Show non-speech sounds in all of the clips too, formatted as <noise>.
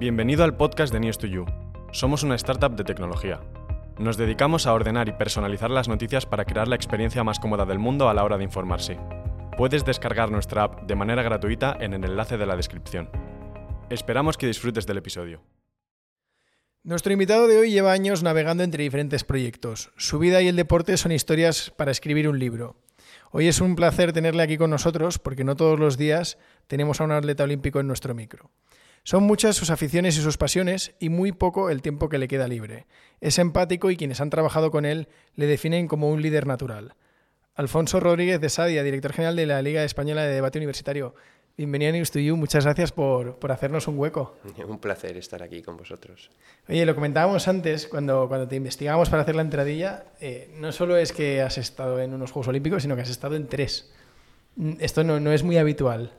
Bienvenido al podcast de News2You. Somos una startup de tecnología. Nos dedicamos a ordenar y personalizar las noticias para crear la experiencia más cómoda del mundo a la hora de informarse. Puedes descargar nuestra app de manera gratuita en el enlace de la descripción. Esperamos que disfrutes del episodio. Nuestro invitado de hoy lleva años navegando entre diferentes proyectos. Su vida y el deporte son historias para escribir un libro. Hoy es un placer tenerle aquí con nosotros porque no todos los días tenemos a un atleta olímpico en nuestro micro. Son muchas sus aficiones y sus pasiones y muy poco el tiempo que le queda libre. Es empático y quienes han trabajado con él le definen como un líder natural. Alfonso Rodríguez de Sadia, director general de la Liga Española de Debate Universitario. Bienvenido a News to You. Muchas gracias por, por, hacernos un hueco. <laughs> Un placer estar aquí con vosotros. Oye, lo comentábamos antes, cuando, cuando te investigamos para hacer la entradilla, eh, no solo es que has estado en unos Juegos Olímpicos, sino que has estado en tres. Esto no, no es muy habitual.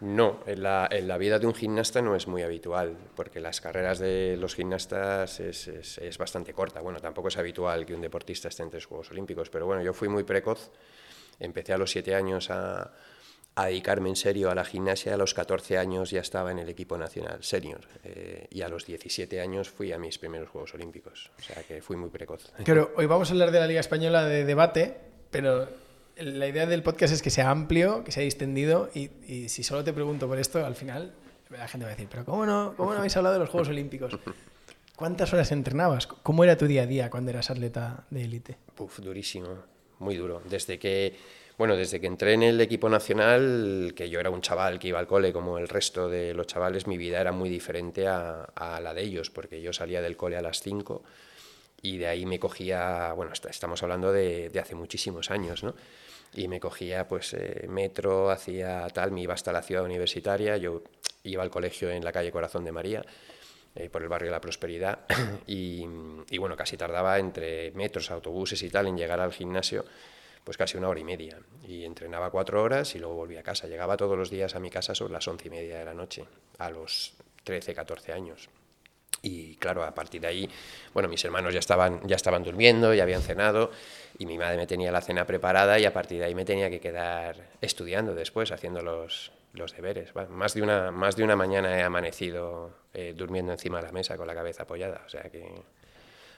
No, en la, en la, vida de un gimnasta no es muy habitual, porque las carreras de los gimnastas es, es, es, bastante corta. Bueno, tampoco es habitual que un deportista esté en tres Juegos Olímpicos, pero bueno, yo fui muy precoz. Empecé a los siete años a, a dedicarme en serio a la gimnasia. A los 14 años ya estaba en el equipo nacional senior eh, y a los 17 años fui a mis primeros Juegos Olímpicos. O sea que fui muy precoz. Claro, hoy vamos a hablar de la Liga Española de debate, pero la idea del podcast es que sea amplio, que sea distendido y, y, si solo te pregunto por esto, al final la gente va a decir, pero ¿cómo no, cómo no habéis hablado de los Juegos Olímpicos? <laughs> ¿Cuántas horas entrenabas? ¿Cómo era tu día a día cuando eras atleta de élite? Uf, durísimo, muy duro. Desde que, bueno, desde que entré en el equipo nacional, que yo era un chaval que iba al cole como el resto de los chavales, mi vida era muy diferente a, a la de ellos, porque yo salía del cole a las 5 y de ahí me cogía, bueno, estamos hablando de, de hace muchísimos años, ¿no? Y me cogía pues eh, metro, hacía tal, me iba hasta la ciudad universitaria, yo iba al colegio en la calle Corazón de María, eh, por el barrio de la Prosperidad, <clears throat> y, bueno, casi tardaba entre metros, autobuses y tal en llegar al gimnasio, pues casi una hora y media, y entrenaba cuatro horas y luego volvía a casa, llegaba todos los días a mi casa sobre las once y media de la noche, a los 13, 14 años. Y claro, a partir de ahí, bueno, mis hermanos ya estaban, ya estaban durmiendo, ya habían cenado, y mi madre me tenía la cena preparada y a partir de ahí me tenía que quedar estudiando después, haciendo los, los deberes. Bueno, más, de una, más de una mañana he amanecido eh, durmiendo encima de la mesa con la cabeza apoyada, o sea que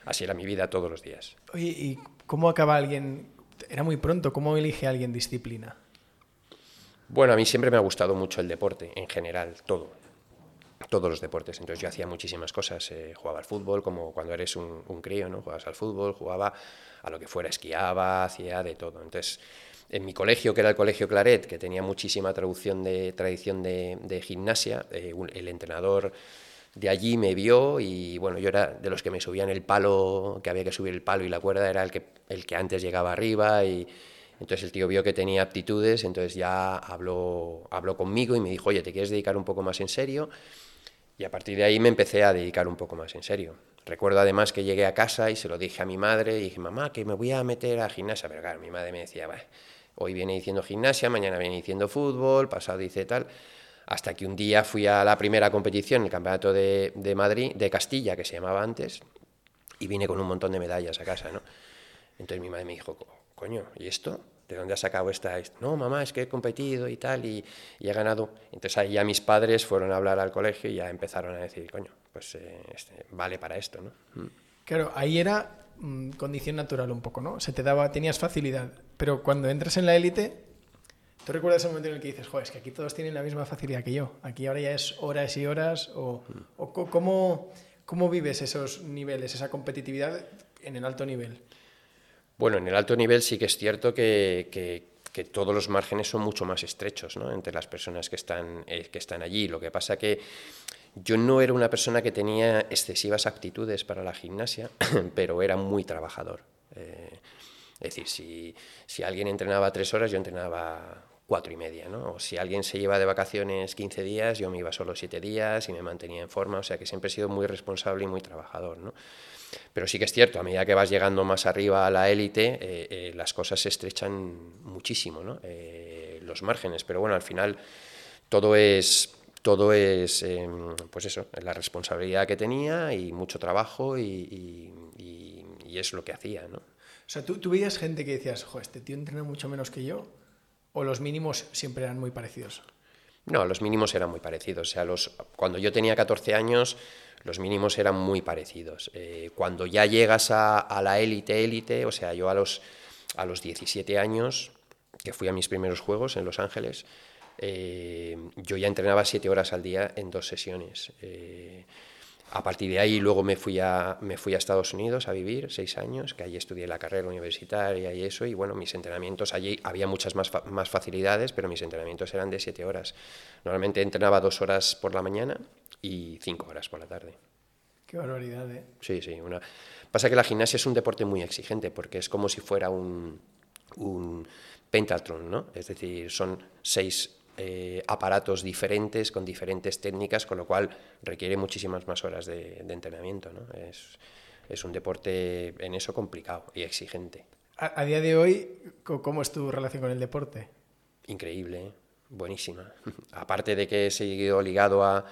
así era mi vida todos los días. Oye, ¿y cómo acaba alguien? Era muy pronto, ¿cómo elige alguien disciplina? Bueno, a mí siempre me ha gustado mucho el deporte, en general, todo todos los deportes. Entonces yo hacía muchísimas cosas. Eh, jugaba al fútbol, como cuando eres un, crío, ¿no? Jugabas al fútbol, jugaba a lo que fuera, esquiaba, hacía de todo. Entonces, en mi colegio, que era el Colegio Claret, que tenía muchísima traducción de, tradición de, gimnasia, eh, el entrenador de allí me vio y bueno, yo era de los que me subían el palo, que había que subir el palo y la cuerda era el que, el que antes llegaba arriba y entonces el tío vio que tenía aptitudes, entonces ya habló, habló conmigo y me dijo, oye, ¿te quieres dedicar un poco más en serio? Y a partir de ahí me empecé a dedicar un poco más en serio. Recuerdo además que llegué a casa y se lo dije a mi madre y dije, mamá, que me voy a meter a gimnasia. Pero claro, mi madre me decía, hoy viene diciendo gimnasia, mañana viene diciendo fútbol, pasado dice tal. Hasta que un día fui a la primera competición, el campeonato de, de Madrid, de Castilla, que se llamaba antes, y vine con un montón de medallas a casa, ¿no? Entonces mi madre me dijo, coño, ¿y esto? ¿De dónde has sacado esta? No, mamá, es que he competido y tal, y, y, he ganado. Entonces ahí ya mis padres fueron a hablar al colegio y ya empezaron a decir, coño, pues eh, este, vale para esto, ¿no? Claro, ahí era mmm, condición natural un poco, ¿no? Se te daba, tenías facilidad, pero cuando entras en la élite, ¿tú recuerdas el momento en el que dices, joder, es que aquí todos tienen la misma facilidad que yo? Aquí ahora ya es horas y horas, o, mm. o ¿cómo, ¿cómo vives esos niveles, esa competitividad en el alto nivel? Bueno, en el alto nivel sí que es cierto que, todos los márgenes son mucho más estrechos ¿no? entre las personas que están, eh, que están allí. Lo que pasa que yo no era una persona que tenía excesivas aptitudes para la gimnasia, <clears throat> pero era muy trabajador. Eh, es decir, si, si alguien entrenaba tres horas, yo entrenaba cuatro y media, ¿no? O si alguien se lleva de vacaciones 15 días, yo me iba solo siete días y me mantenía en forma, o sea que siempre he sido muy responsable y muy trabajador, ¿no? Pero sí que es cierto, a medida que vas llegando más arriba a la élite, eh, eh, las cosas se estrechan muchísimo, ¿no? Eh, los márgenes, pero bueno, al final todo es, todo es pues eso, la responsabilidad que tenía y mucho trabajo y, y, y es lo que hacía, ¿no? O sea, ¿tú, tú veías gente que decías, jo, este tío entrena mucho menos que yo, o los mínimos siempre eran muy parecidos? No, los mínimos eran muy parecidos. O sea, los, cuando yo tenía 14 años, los mínimos eran muy parecidos. Eh, cuando ya llegas a, la élite, élite, o sea, yo a los, a los 17 años, que fui a mis primeros juegos en Los Ángeles, eh, yo ya entrenaba 7 horas al día en dos sesiones. Eh, a partir de ahí luego me fui, a, me fui a Estados Unidos a vivir seis años, que allí estudié la carrera universitaria y eso, y bueno, mis entrenamientos, allí había muchas más, más facilidades, pero mis entrenamientos eran de siete horas. Normalmente entrenaba dos horas por la mañana y cinco horas por la tarde. Qué barbaridad, ¿eh? Sí, sí. Una... Pasa que la gimnasia es un deporte muy exigente, porque es como si fuera un, un pentathlon, ¿no? Es decir, son seis eh, aparatos diferentes, con diferentes técnicas, con lo cual requiere muchísimas más horas de, entrenamiento. ¿no? Es, es, un deporte en eso complicado y exigente. A, día de hoy, ¿cómo es tu relación con el deporte? Increíble, ¿eh? buenísima. <laughs> Aparte de que he seguido ligado a,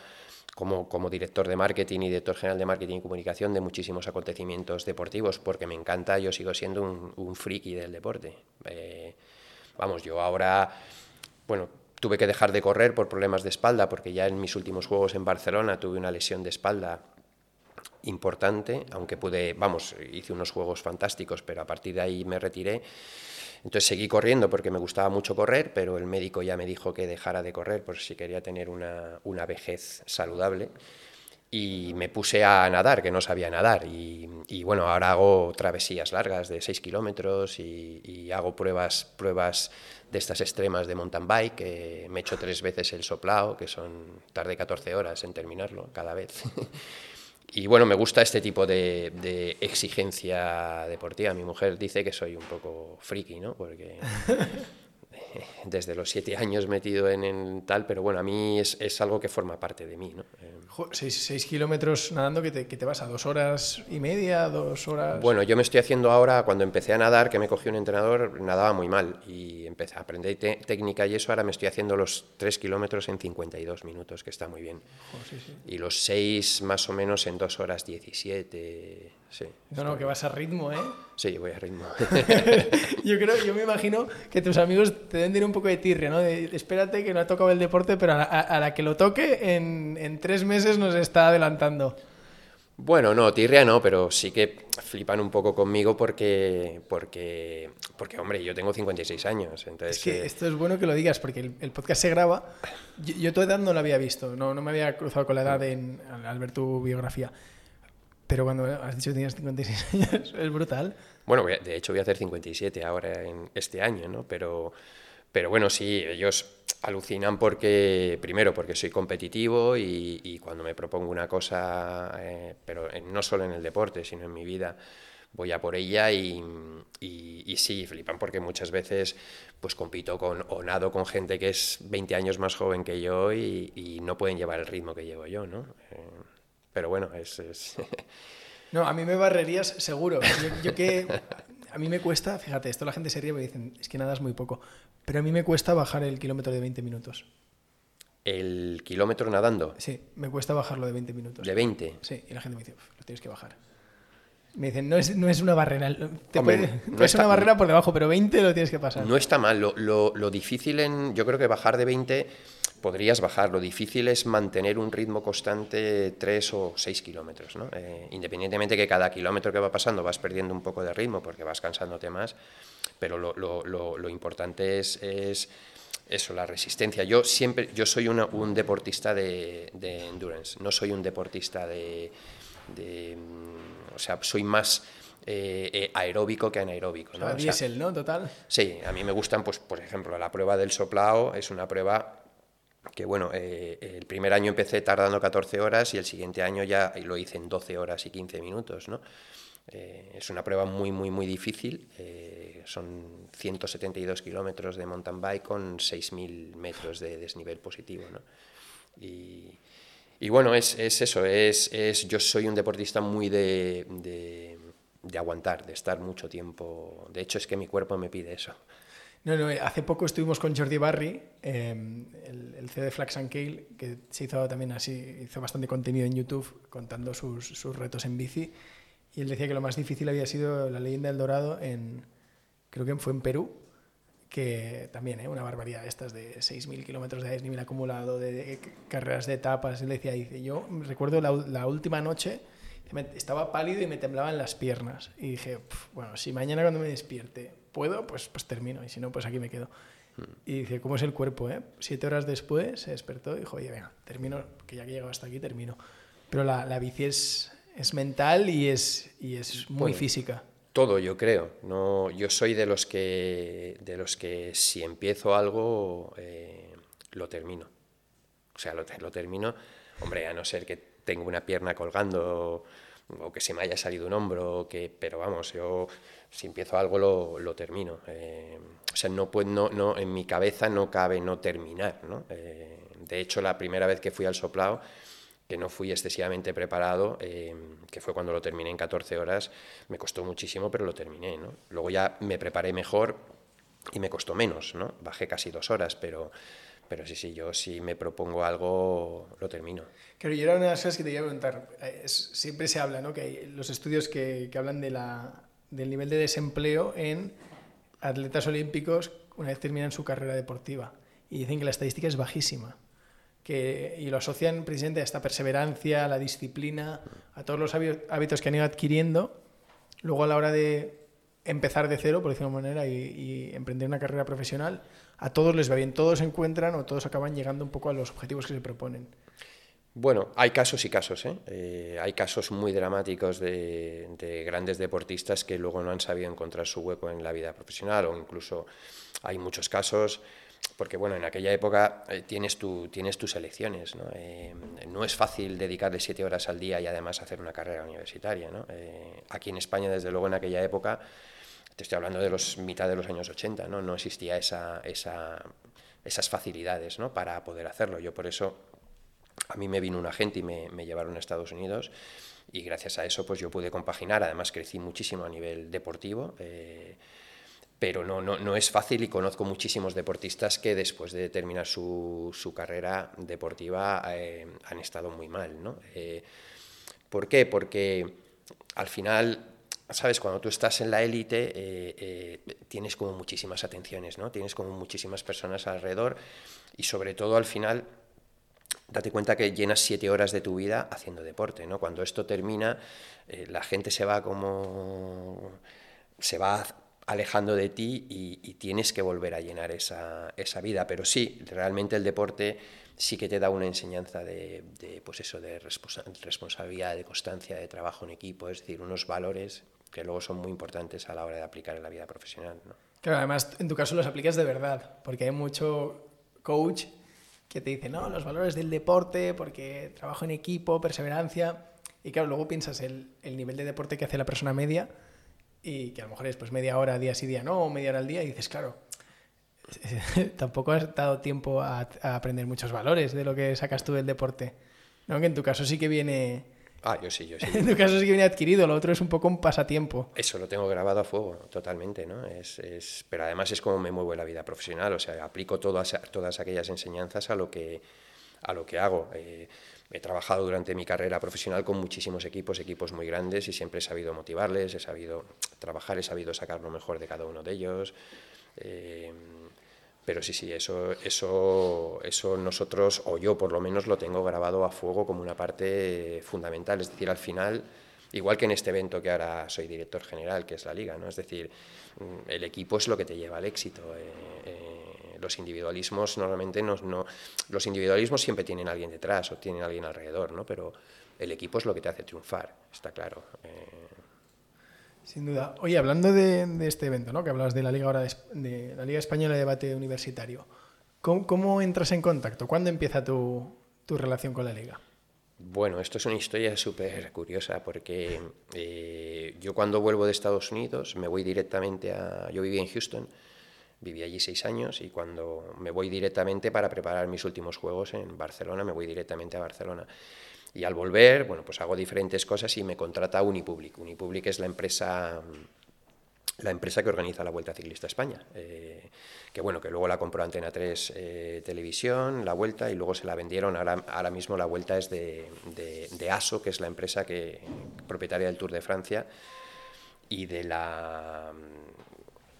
como, como, director de marketing y director general de marketing y comunicación de muchísimos acontecimientos deportivos, porque me encanta, yo sigo siendo un, un friki del deporte. Eh, vamos, yo ahora, bueno, Tuve que dejar de correr por problemas de espalda, porque ya en mis últimos juegos en Barcelona tuve una lesión de espalda importante, aunque pude, vamos, hice unos juegos fantásticos, pero a partir de ahí me retiré. Entonces seguí corriendo porque me gustaba mucho correr, pero el médico ya me dijo que dejara de correr por si quería tener una, una vejez saludable. Y me puse a nadar, que no sabía nadar. Y, bueno, ahora hago travesías largas de 6 kilómetros y, hago pruebas, pruebas de estas extremas de mountain bike, me he hecho tres veces el soplao, que son tarde 14 horas en terminarlo cada vez. <laughs> y bueno, me gusta este tipo de, de, exigencia deportiva. Mi mujer dice que soy un poco friki, ¿no? Porque <laughs> desde los siete años metido en, tal, pero bueno, a mí es, es, algo que forma parte de mí. ¿no? Seis, kilómetros nadando que te, que te, vas a dos horas y media, dos horas... Bueno, yo me estoy haciendo ahora, cuando empecé a nadar, que me cogió un entrenador, nadaba muy mal y empecé a aprender técnica y eso, ahora me estoy haciendo los tres kilómetros en 52 minutos, que está muy bien. Y los seis más o menos en dos horas 17 Sí. No, no, que vas a ritmo, ¿eh? Sí, voy a ritmo. <laughs> <laughs> yo creo, yo me imagino que tus amigos te deben tener un poco de tirria, ¿no? De, espérate que no ha tocado el deporte, pero a la, que lo toque en, en tres meses nos está adelantando. Bueno, no, tirria no, pero sí que flipan un poco conmigo porque, porque, porque hombre, yo tengo 56 años. Entonces, es que eh, esto es bueno que lo digas porque el, podcast se graba. Yo, yo, tu edad no la había visto, no, no me había cruzado con la edad en, al ver tu biografía. Pero cuando has dicho que tenías 56 <laughs> años, es brutal. Bueno, de hecho voy a hacer 57 ahora en este año, ¿no? Pero, pero bueno, sí, ellos alucinan porque, primero, porque soy competitivo y, cuando me propongo una cosa, eh, pero no solo en el deporte, sino en mi vida, voy a por ella y, y, sí, flipan porque muchas veces pues compito con o nado con gente que es 20 años más joven que yo y, no pueden llevar el ritmo que llevo yo, ¿no? Eh, pero bueno, es... <laughs> No, a mí me barrerías seguro. Yo, que... A mí me cuesta, fíjate, esto la gente se ríe y me dicen, es que nada es muy poco, pero a mí me cuesta bajar el kilómetro de 20 minutos. ¿El kilómetro nadando? Sí, me cuesta bajarlo de 20 minutos. ¿De 20? Sí, y la gente me dice, lo tienes que bajar. Me dicen, no es, no es una barrera. no <laughs> es una barrera por debajo, pero 20 lo tienes que pasar. No está mal. Lo, lo, lo difícil en. Yo creo que bajar de 20 podrías bajar. Lo difícil es mantener un ritmo constante 3 o 6 kilómetros. ¿no? Eh, independientemente que cada kilómetro que va pasando vas perdiendo un poco de ritmo porque vas cansándote más, pero lo, lo, lo, importante es, es, eso, la resistencia. Yo siempre, yo soy un deportista de, de, endurance, no soy un deportista de, de o sea, soy más eh, eh, aeróbico que anaeróbico. ¿no? O diésel, ¿no? Total. Sí, a mí me gustan, pues, por ejemplo, la prueba del soplao es una prueba que bueno, eh, el primer año empecé tardando 14 horas y el siguiente año ya lo hice en 12 horas y 15 minutos, ¿no? Eh, es una prueba muy, muy, muy difícil. Eh, son 172 kilómetros de mountain bike con 6.000 metros de desnivel positivo, ¿no? Y, y bueno, es, es eso, es, es, yo soy un deportista muy de, de, de aguantar, de estar mucho tiempo. De hecho, es que mi cuerpo me pide eso. No, no, hace poco estuvimos con Jordi Barry, em, el, CEO de Flax and Kale, que se hizo también así, hizo bastante contenido en YouTube contando sus, sus, retos en bici. Y él decía que lo más difícil había sido la leyenda del Dorado en, creo que fue en Perú, que también, ¿eh? una barbaridad, estas de 6.000 kilómetros de desnivel acumulado, de, carreras de etapas. Él decía, dice, yo recuerdo la, la última noche, estaba pálido y me temblaban las piernas. Y dije, bueno, si mañana cuando me despierte puedo, pues, pues termino, y si no, pues aquí me quedo. Mm. Y dice, ¿cómo es el cuerpo? Eh? Siete horas después se despertó y dijo, oye, venga, termino, que ya que he llegado hasta aquí, termino. Pero la, la bici es, es mental y es, y es muy física. Todo, yo creo. No, yo soy de los que, de los que si empiezo algo, eh, lo termino. O sea, lo, lo, termino. Hombre, a no ser que tenga una pierna colgando o que se me haya salido un hombro, que, pero vamos, yo si empiezo algo lo, lo termino. Eh, o sea, no, puedo, no, no, en mi cabeza no cabe no terminar. ¿no? Eh, de hecho, la primera vez que fui al soplao, que no fui excesivamente preparado, eh, que fue cuando lo terminé en 14 horas, me costó muchísimo, pero lo terminé. ¿no? Luego ya me preparé mejor y me costó menos, ¿no? bajé casi dos horas, pero, pero sí, sí, yo si me propongo algo, lo termino. Claro, y era una de las cosas que te iba a preguntar. siempre se habla, ¿no? que hay los estudios que, que hablan de la, del nivel de desempleo en atletas olímpicos una vez terminan su carrera deportiva. Y dicen que la estadística es bajísima que, y lo asocian precisamente a esta perseverancia, a la disciplina, a todos los hábitos que han ido adquiriendo, luego a la hora de empezar de cero, por decirlo de manera, y, emprender una carrera profesional, a todos les va bien, todos se encuentran o todos acaban llegando un poco a los objetivos que se proponen. Bueno, hay casos y casos. ¿eh? Eh, hay casos muy dramáticos de, de, grandes deportistas que luego no han sabido encontrar su hueco en la vida profesional o incluso hay muchos casos porque bueno, en aquella época eh, tienes, tienes tus elecciones, ¿no? Eh, no es fácil dedicarle siete horas al día y además hacer una carrera universitaria, ¿no? Aquí en España, desde luego, en aquella época, te estoy hablando de los mitad de los años 80, ¿no? No existía esa, esa, esas facilidades, ¿no? Para poder hacerlo. Yo por eso, a mí me vino un agente y me, llevaron a Estados Unidos y gracias a eso pues yo pude compaginar, además crecí muchísimo a nivel deportivo, pero no, no, no, es fácil y conozco muchísimos deportistas que después de terminar su, su carrera deportiva eh, han estado muy mal. ¿no? Eh, ¿Por qué? Porque al final, sabes, cuando tú estás en la élite eh, tienes como muchísimas atenciones, ¿no? tienes como muchísimas personas alrededor y sobre todo al final date cuenta que llenas siete horas de tu vida haciendo deporte. ¿no? Cuando esto termina, la gente se va como se va alejando de ti y, tienes que volver a llenar esa, esa, vida. Pero sí, realmente el deporte sí que te da una enseñanza de, pues eso, de responsabilidad, de constancia, de trabajo en equipo, es decir, unos valores que luego son muy importantes a la hora de aplicar en la vida profesional. Claro, además en tu caso los aplicas de verdad, porque hay mucho coach que te dice, no, los valores del deporte, porque trabajo en equipo, perseverancia, y claro, luego piensas el, el nivel de deporte que hace la persona media y que a lo mejor es pues media hora día sí día no, o media hora al día, y dices, claro, <laughs> tampoco has dado tiempo a, aprender muchos valores de lo que sacas tú del deporte. ¿No? Que en tu caso sí que viene... Ah, yo sí, yo sí. <laughs> en tu caso sí que viene adquirido, lo otro es un poco un pasatiempo. Eso lo tengo grabado a fuego, totalmente, ¿no? Es, es... Pero además es como me muevo en la vida profesional, o sea, aplico todas, todas aquellas enseñanzas a lo que, a lo que hago. Eh, he trabajado durante mi carrera profesional con muchísimos equipos, equipos muy grandes, y siempre he sabido motivarles, he sabido trabajar, he sabido sacar lo mejor de cada uno de ellos. Eh, pero sí, sí, eso, eso, eso nosotros, o yo por lo menos, lo tengo grabado a fuego como una parte fundamental. Es decir, al final, igual que en este evento que ahora soy director general, que es la liga, ¿no? es decir, mm, el equipo es lo que te lleva al éxito. Eh, eh, los individualismos normalmente no, no, los individualismos siempre tienen a alguien detrás o tienen a alguien alrededor, ¿no? Pero el equipo es lo que te hace triunfar, está claro. Eh. Sin duda. Oye, hablando de, este evento, ¿no? Que hablabas de la Liga ahora de, la Liga Española de Debate Universitario. ¿Cómo, entras en contacto? ¿Cuándo empieza tu, tu, relación con la Liga? Bueno, esto es una historia súper curiosa porque eh, yo cuando vuelvo de Estados Unidos me voy directamente a... Yo viví en Houston Viví allí seis años y cuando me voy directamente para preparar mis últimos juegos en Barcelona, me voy directamente a Barcelona. Y al volver, bueno, pues hago diferentes cosas y me contrata Unipublic. Unipublic es la empresa la empresa que organiza la Vuelta Ciclista España, eh, que bueno, que luego la compró Antena 3 eh, Televisión, la Vuelta, y luego se la vendieron, ahora, ahora mismo la Vuelta es de, de, ASO, que es la empresa que, propietaria del Tour de Francia, y de la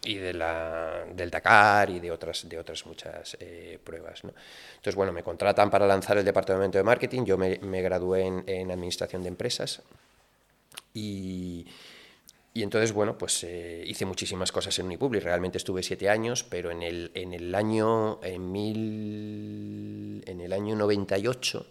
y de la, del Dakar y de otras, de otras muchas eh, pruebas. ¿no? Entonces, bueno, me contratan para lanzar el departamento de marketing, yo me, me gradué en, administración de empresas y, y entonces, bueno, pues eh, hice muchísimas cosas en Unipublic, realmente estuve siete años, pero en el, en el año, en, mil, en el año 98,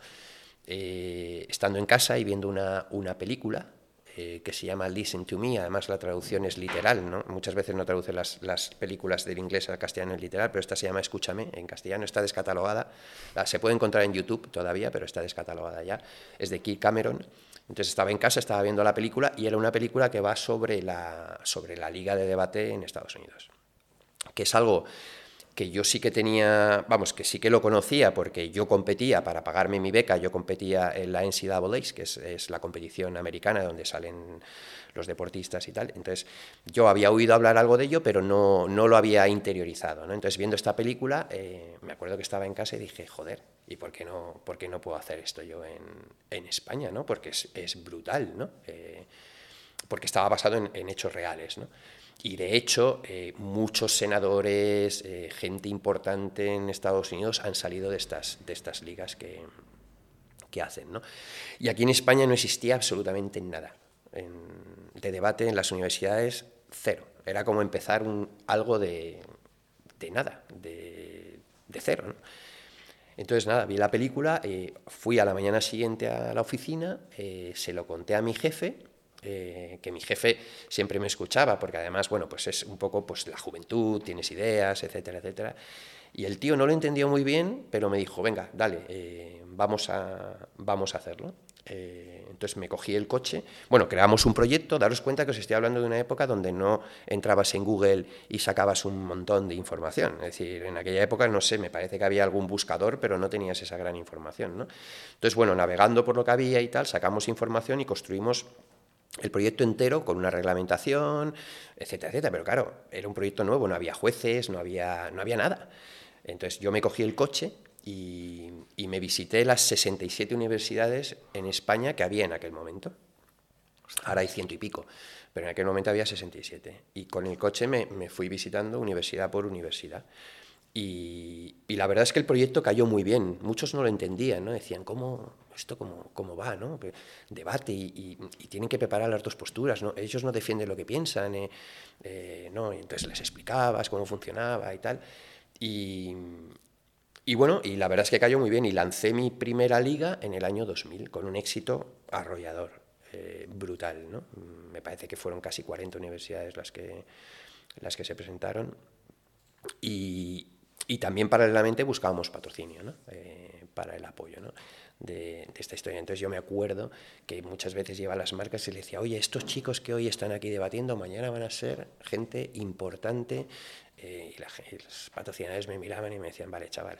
eh, estando en casa y viendo una, una película, eh, que se llama Listen to Me, además la traducción es literal, ¿no? muchas veces no traduce las, las películas del inglés al castellano en literal, pero esta se llama Escúchame, en castellano está descatalogada, la, se puede encontrar en YouTube todavía, pero está descatalogada ya, es de Keith Cameron, entonces estaba en casa, estaba viendo la película y era una película que va sobre la, sobre la liga de debate en Estados Unidos, que es algo que yo sí que tenía, vamos, que sí que lo conocía porque yo competía para pagarme mi beca, yo competía en la NCAA, que es, es, la competición americana donde salen los deportistas y tal. Entonces yo había oído hablar algo de ello, pero no, no lo había interiorizado. ¿no? Entonces viendo esta película, eh, me acuerdo que estaba en casa y dije, joder, ¿y por qué no, por qué no puedo hacer esto yo en, en España? ¿no? Porque es, es brutal, ¿no? Eh, porque estaba basado en, en hechos reales. ¿no? Y de hecho, eh, muchos senadores, eh, gente importante en Estados Unidos han salido de estas, de estas ligas que, que hacen. ¿no? Y aquí en España no existía absolutamente nada en, de debate en las universidades, cero. Era como empezar un, algo de, de nada, de, de cero. ¿no? Entonces, nada, vi la película, eh, fui a la mañana siguiente a la oficina, eh, se lo conté a mi jefe eh, que mi jefe siempre me escuchaba, porque además, bueno, pues es un poco pues la juventud, tienes ideas, etcétera, etcétera. Y el tío no lo entendió muy bien, pero me dijo, venga, dale, eh, vamos, a, vamos a hacerlo. Eh, entonces me cogí el coche. Bueno, creamos un proyecto, daros cuenta que os estoy hablando de una época donde no entrabas en Google y sacabas un montón de información. Es decir, en aquella época, no sé, me parece que había algún buscador, pero no tenías esa gran información. ¿no? Entonces, bueno, navegando por lo que había y tal, sacamos información y construimos el proyecto entero con una reglamentación, etcétera, etcétera. Pero claro, era un proyecto nuevo, no había jueces, no había, no había nada. Entonces yo me cogí el coche y, y, me visité las 67 universidades en España que había en aquel momento. Ahora hay ciento y pico, pero en aquel momento había 67. Y con el coche me, me fui visitando universidad por universidad. Y, y, la verdad es que el proyecto cayó muy bien. Muchos no lo entendían, ¿no? Decían, ¿cómo esto cómo, cómo va? ¿no? Debate y, y, y, tienen que preparar las dos posturas. ¿no? Ellos no defienden lo que piensan, eh, eh, ¿no? Entonces les explicabas cómo funcionaba y tal. Y, y bueno, y la verdad es que cayó muy bien y lancé mi primera liga en el año 2000 con un éxito arrollador, eh, brutal. ¿no? Me parece que fueron casi 40 universidades las que, las que se presentaron. Y, y también paralelamente buscábamos patrocinio ¿no? eh, para el apoyo ¿no? de, esta historia. Entonces yo me acuerdo que muchas veces lleva a las marcas y le decía, oye, estos chicos que hoy están aquí debatiendo, mañana van a ser gente importante. Eh, y, la, los patrocinadores me miraban y me decían, vale, chaval,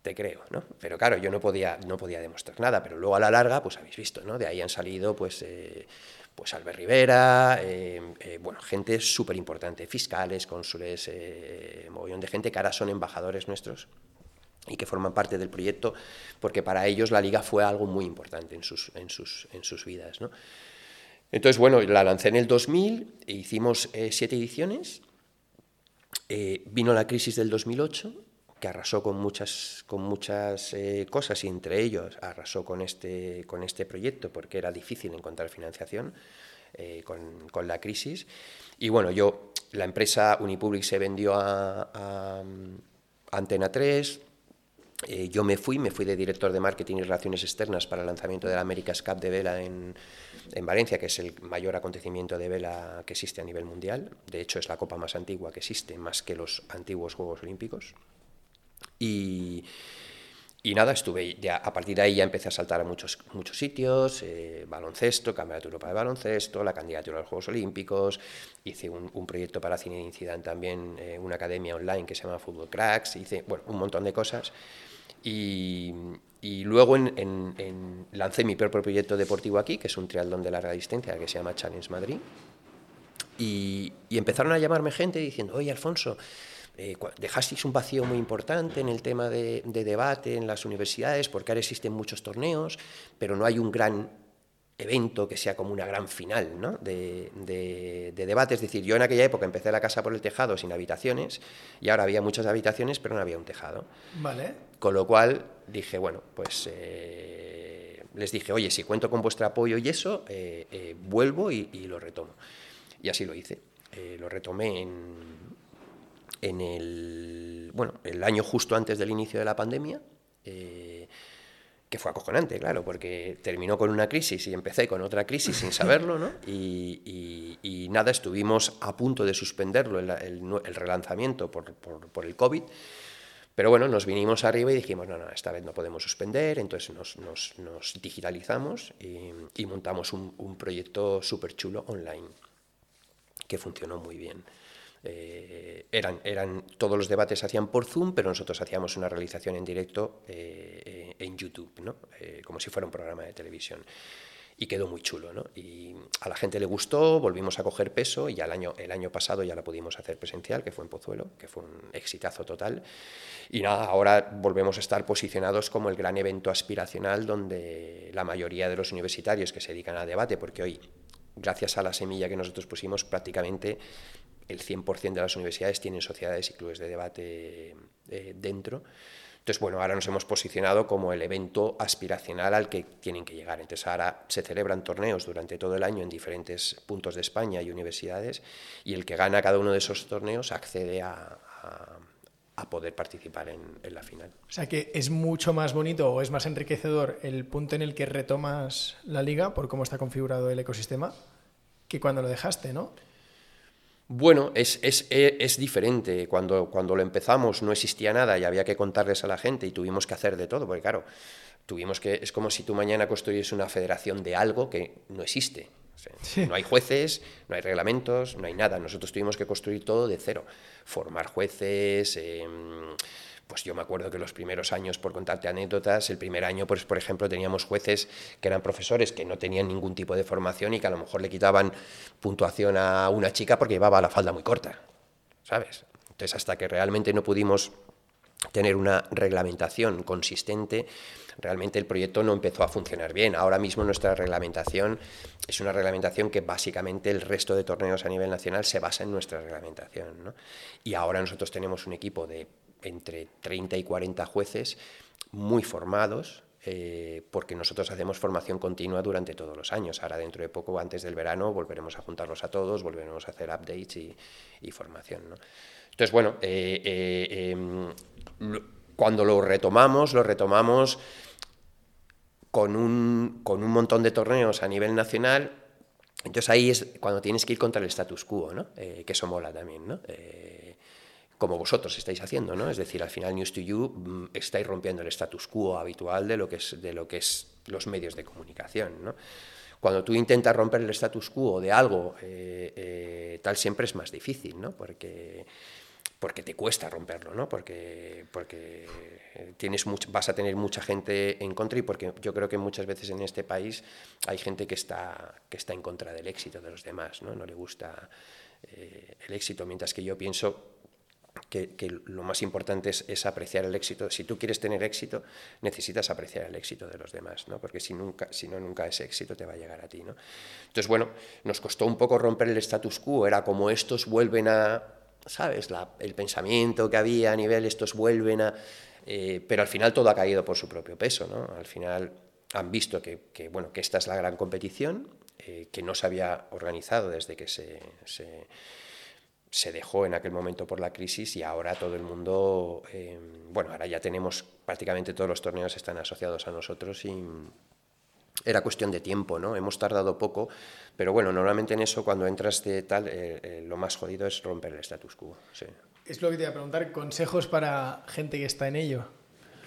te creo, ¿no? Pero claro, yo no podía, no podía demostrar nada, pero luego a la larga, pues habéis visto, ¿no? De ahí han salido, pues... Eh, pues Albert Rivera, eh, eh, bueno, gente súper importante, fiscales, cónsules, eh, de gente que ahora son embajadores nuestros y que forman parte del proyecto, porque para ellos la liga fue algo muy importante en sus, en sus, en sus vidas. ¿no? Entonces, bueno, la lancé en el 2000, e hicimos siete ediciones, vino la crisis del 2008, que arrasó con muchas, con muchas eh, cosas y entre ellos arrasó con este, con este proyecto porque era difícil encontrar financiación eh, con, con, la crisis. Y bueno, yo, la empresa Unipublic se vendió a, Antena 3, eh, yo me fui, me fui de director de marketing y relaciones externas para el lanzamiento de la America's Cup de vela en, en, Valencia, que es el mayor acontecimiento de vela que existe a nivel mundial. De hecho, es la copa más antigua que existe, más que los antiguos Juegos Olímpicos. Y, y nada, estuve ya, a partir de ahí ya empecé a saltar a muchos, muchos sitios, eh, baloncesto, Campeonato Europa de Baloncesto, la candidatura a los Juegos Olímpicos, hice un, un proyecto para Cine de Incident también, eh, una academia online que se llama Fútbol Cracks, hice bueno, un montón de cosas. Y, y luego en, en, en, lancé mi propio proyecto deportivo aquí, que es un triatlón de larga distancia que se llama Challenge Madrid. Y, y empezaron a llamarme gente diciendo, oye Alfonso, eh, dejasteis un vacío muy importante en el tema de, de, debate en las universidades, porque ahora existen muchos torneos, pero no hay un gran evento que sea como una gran final ¿no? de, de, debate. Es decir, yo en aquella época empecé la casa por el tejado sin habitaciones y ahora había muchas habitaciones pero no había un tejado. Vale. Con lo cual dije, bueno, pues eh, les dije, oye, si cuento con vuestro apoyo y eso, eh, eh, vuelvo y, lo retomo. Y así lo hice. lo retomé en, en el, bueno, el año justo antes del inicio de la pandemia que fue acojonante, claro, porque terminó con una crisis y empecé con otra crisis sin saberlo, ¿no? <laughs> Y, nada, estuvimos a punto de suspenderlo, el, relanzamiento por, el COVID, pero bueno, nos vinimos arriba y dijimos, no, no, esta vez no podemos suspender, entonces nos, digitalizamos y, montamos un, un proyecto súper chulo online, que funcionó muy bien. Eh, eran, eran, todos los debates se hacían por Zoom, pero nosotros hacíamos una realización en directo eh, en YouTube, ¿no? Eh, como si fuera un programa de televisión. Y quedó muy chulo, ¿no? Y a la gente le gustó, volvimos a coger peso y al año, el año pasado ya la pudimos hacer presencial, que fue en Pozuelo, que fue un exitazo total. Y nada, ahora volvemos a estar posicionados como el gran evento aspiracional donde la mayoría de los universitarios que se dedican al debate, porque hoy, gracias a la semilla que nosotros pusimos, prácticamente el 100% de las universidades tienen sociedades y clubes de debate eh, dentro. Entonces, bueno, ahora nos hemos posicionado como el evento aspiracional al que tienen que llegar. Entonces, ahora se celebran torneos durante todo el año en diferentes puntos de España y universidades, y el que gana cada uno de esos torneos accede a, poder participar en, en, la final. O sea que es mucho más bonito o es más enriquecedor el punto en el que retomas la liga por cómo está configurado el ecosistema que cuando lo dejaste, ¿no? Bueno, es, es, e, es, diferente. Cuando, cuando lo empezamos no existía nada y había que contarles a la gente y tuvimos que hacer de todo, porque claro, tuvimos que. Es como si tú mañana construyes una federación de algo que no existe. No hay jueces, no hay reglamentos, no hay nada. Nosotros tuvimos que construir todo de cero. Formar jueces. Em, pues yo me acuerdo que los primeros años, por contarte anécdotas, el primer año, pues, por ejemplo, teníamos jueces que eran profesores que no tenían ningún tipo de formación y que a lo mejor le quitaban puntuación a una chica porque llevaba la falda muy corta, ¿sabes? Entonces, hasta que realmente no pudimos tener una reglamentación consistente, realmente el proyecto no empezó a funcionar bien. Ahora mismo nuestra reglamentación es una reglamentación que básicamente el resto de torneos a nivel nacional se basa en nuestra reglamentación. ¿no? Y ahora nosotros tenemos un equipo de entre 30 y 40 jueces muy formados, eh, porque nosotros hacemos formación continua durante todos los años. Ahora dentro de poco, antes del verano, volveremos a juntarlos a todos, volveremos a hacer updates y, formación. Entonces, bueno, eh, eh, em, cuando lo retomamos, lo retomamos con un, con un montón de torneos a nivel nacional. Entonces ahí es cuando tienes que ir contra el status quo, ¿no? que eso mola también. ¿no? Como vosotros estáis haciendo, ¿no? Es decir, al final News to You mm, estáis rompiendo el status quo habitual de lo que es, de lo que es los medios de comunicación, ¿no? Cuando tú intentas romper el status quo de algo, eh, eh, tal siempre es más difícil, ¿no? Porque, porque te cuesta romperlo, ¿no? Porque, porque tienes vas a tener mucha gente en contra y porque yo creo que muchas veces en este país hay gente que está, que está en contra del éxito de los demás, ¿no? No le gusta eh, el éxito, mientras que yo pienso que, lo más importante es, apreciar el éxito. Si tú quieres tener éxito, necesitas apreciar el éxito de los demás, ¿no? porque si, nunca, si no, nunca ese éxito te va a llegar a ti. ¿no? Entonces, bueno, nos costó un poco romper el status quo, era como estos vuelven a, ¿sabes? el pensamiento que había a nivel, estos vuelven a... Eh, pero al final todo ha caído por su propio peso, ¿no? Al final han visto que, bueno, que esta es la gran competición, eh, que no se había organizado desde que se se dejó en aquel momento por la crisis y ahora todo el mundo, eh, bueno, ahora ya tenemos prácticamente todos los torneos están asociados a nosotros y era cuestión de tiempo, ¿no? Hemos tardado poco, pero bueno, normalmente en eso cuando entras de tal, eh, eh, lo más jodido es romper el status quo. Sí. Es lo que te iba a preguntar, consejos para gente que está en ello,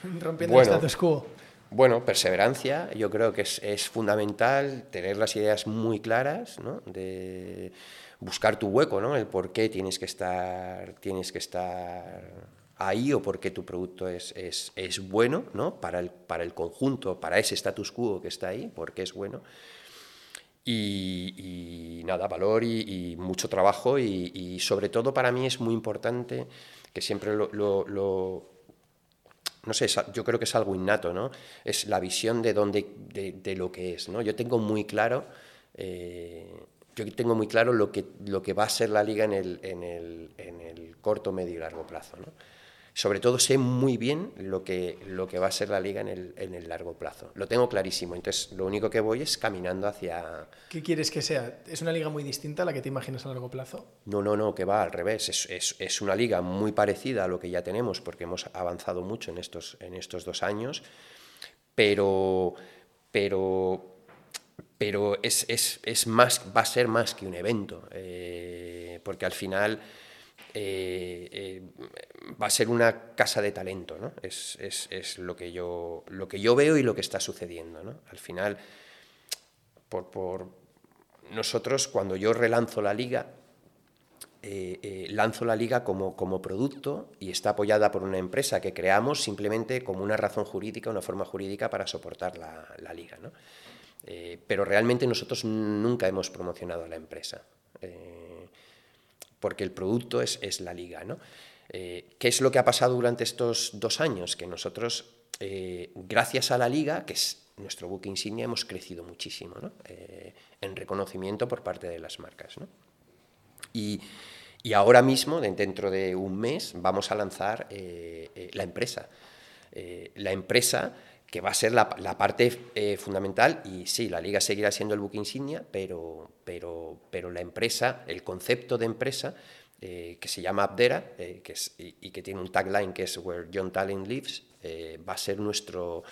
<laughs> rompiendo el status quo. Bueno, perseverancia, yo creo que es, fundamental tener las ideas muy claras, ¿no? De, buscar tu hueco, ¿no? El por qué tienes que estar, tienes que estar ahí o por qué tu producto es, es, es bueno, ¿no? Para el, para el conjunto, para ese status quo que está ahí, porque es bueno. Y, nada, valor y, mucho trabajo y, sobre todo para mí es muy importante que siempre lo, no sé, yo creo que es algo innato, ¿no? Es la visión de, dónde, de, lo que es, ¿no? Yo tengo muy claro, eh, yo tengo muy claro lo que, lo que va a ser la liga en el, en el, en el corto, medio y largo plazo, ¿no? Sobre todo sé muy bien lo que, lo que va a ser la liga en el, en el, largo plazo. Lo tengo clarísimo. Entonces, lo único que voy es caminando hacia... ¿Qué quieres que sea? ¿Es una liga muy distinta a la que te imaginas a largo plazo? No, no, no, que va al revés. Es, es, es una liga muy parecida a lo que ya tenemos porque hemos avanzado mucho en estos, en estos dos años, pero, pero, pero es, es, más, va a ser más que un evento, eh, porque al final eh, eh, va a ser una casa de talento, ¿no? Es, lo, que yo, lo que yo veo y lo que está sucediendo, ¿no? Al final, por, nosotros, cuando yo relanzo la liga, eh, lanzo la liga como, como, producto y está apoyada por una empresa que creamos simplemente como una razón jurídica, una forma jurídica para soportar la, liga. ¿no? pero realmente nosotros nunca hemos promocionado a la empresa porque el producto es, la liga. ¿no? Eh, ¿Qué es lo que ha pasado durante estos dos años? Que nosotros, eh, gracias a la liga, que es nuestro buque insignia, hemos crecido muchísimo eh, en reconocimiento por parte de las marcas. Y, ahora mismo, dentro de un mes, vamos a lanzar la empresa. la empresa que va a ser la, parte fundamental y sí, la liga seguirá siendo el buque insignia, pero, pero, pero la empresa, el concepto de empresa, eh, que se llama Abdera eh, que es, y, que tiene un tagline que es Where John Talent Lives, eh, va a ser nuestro,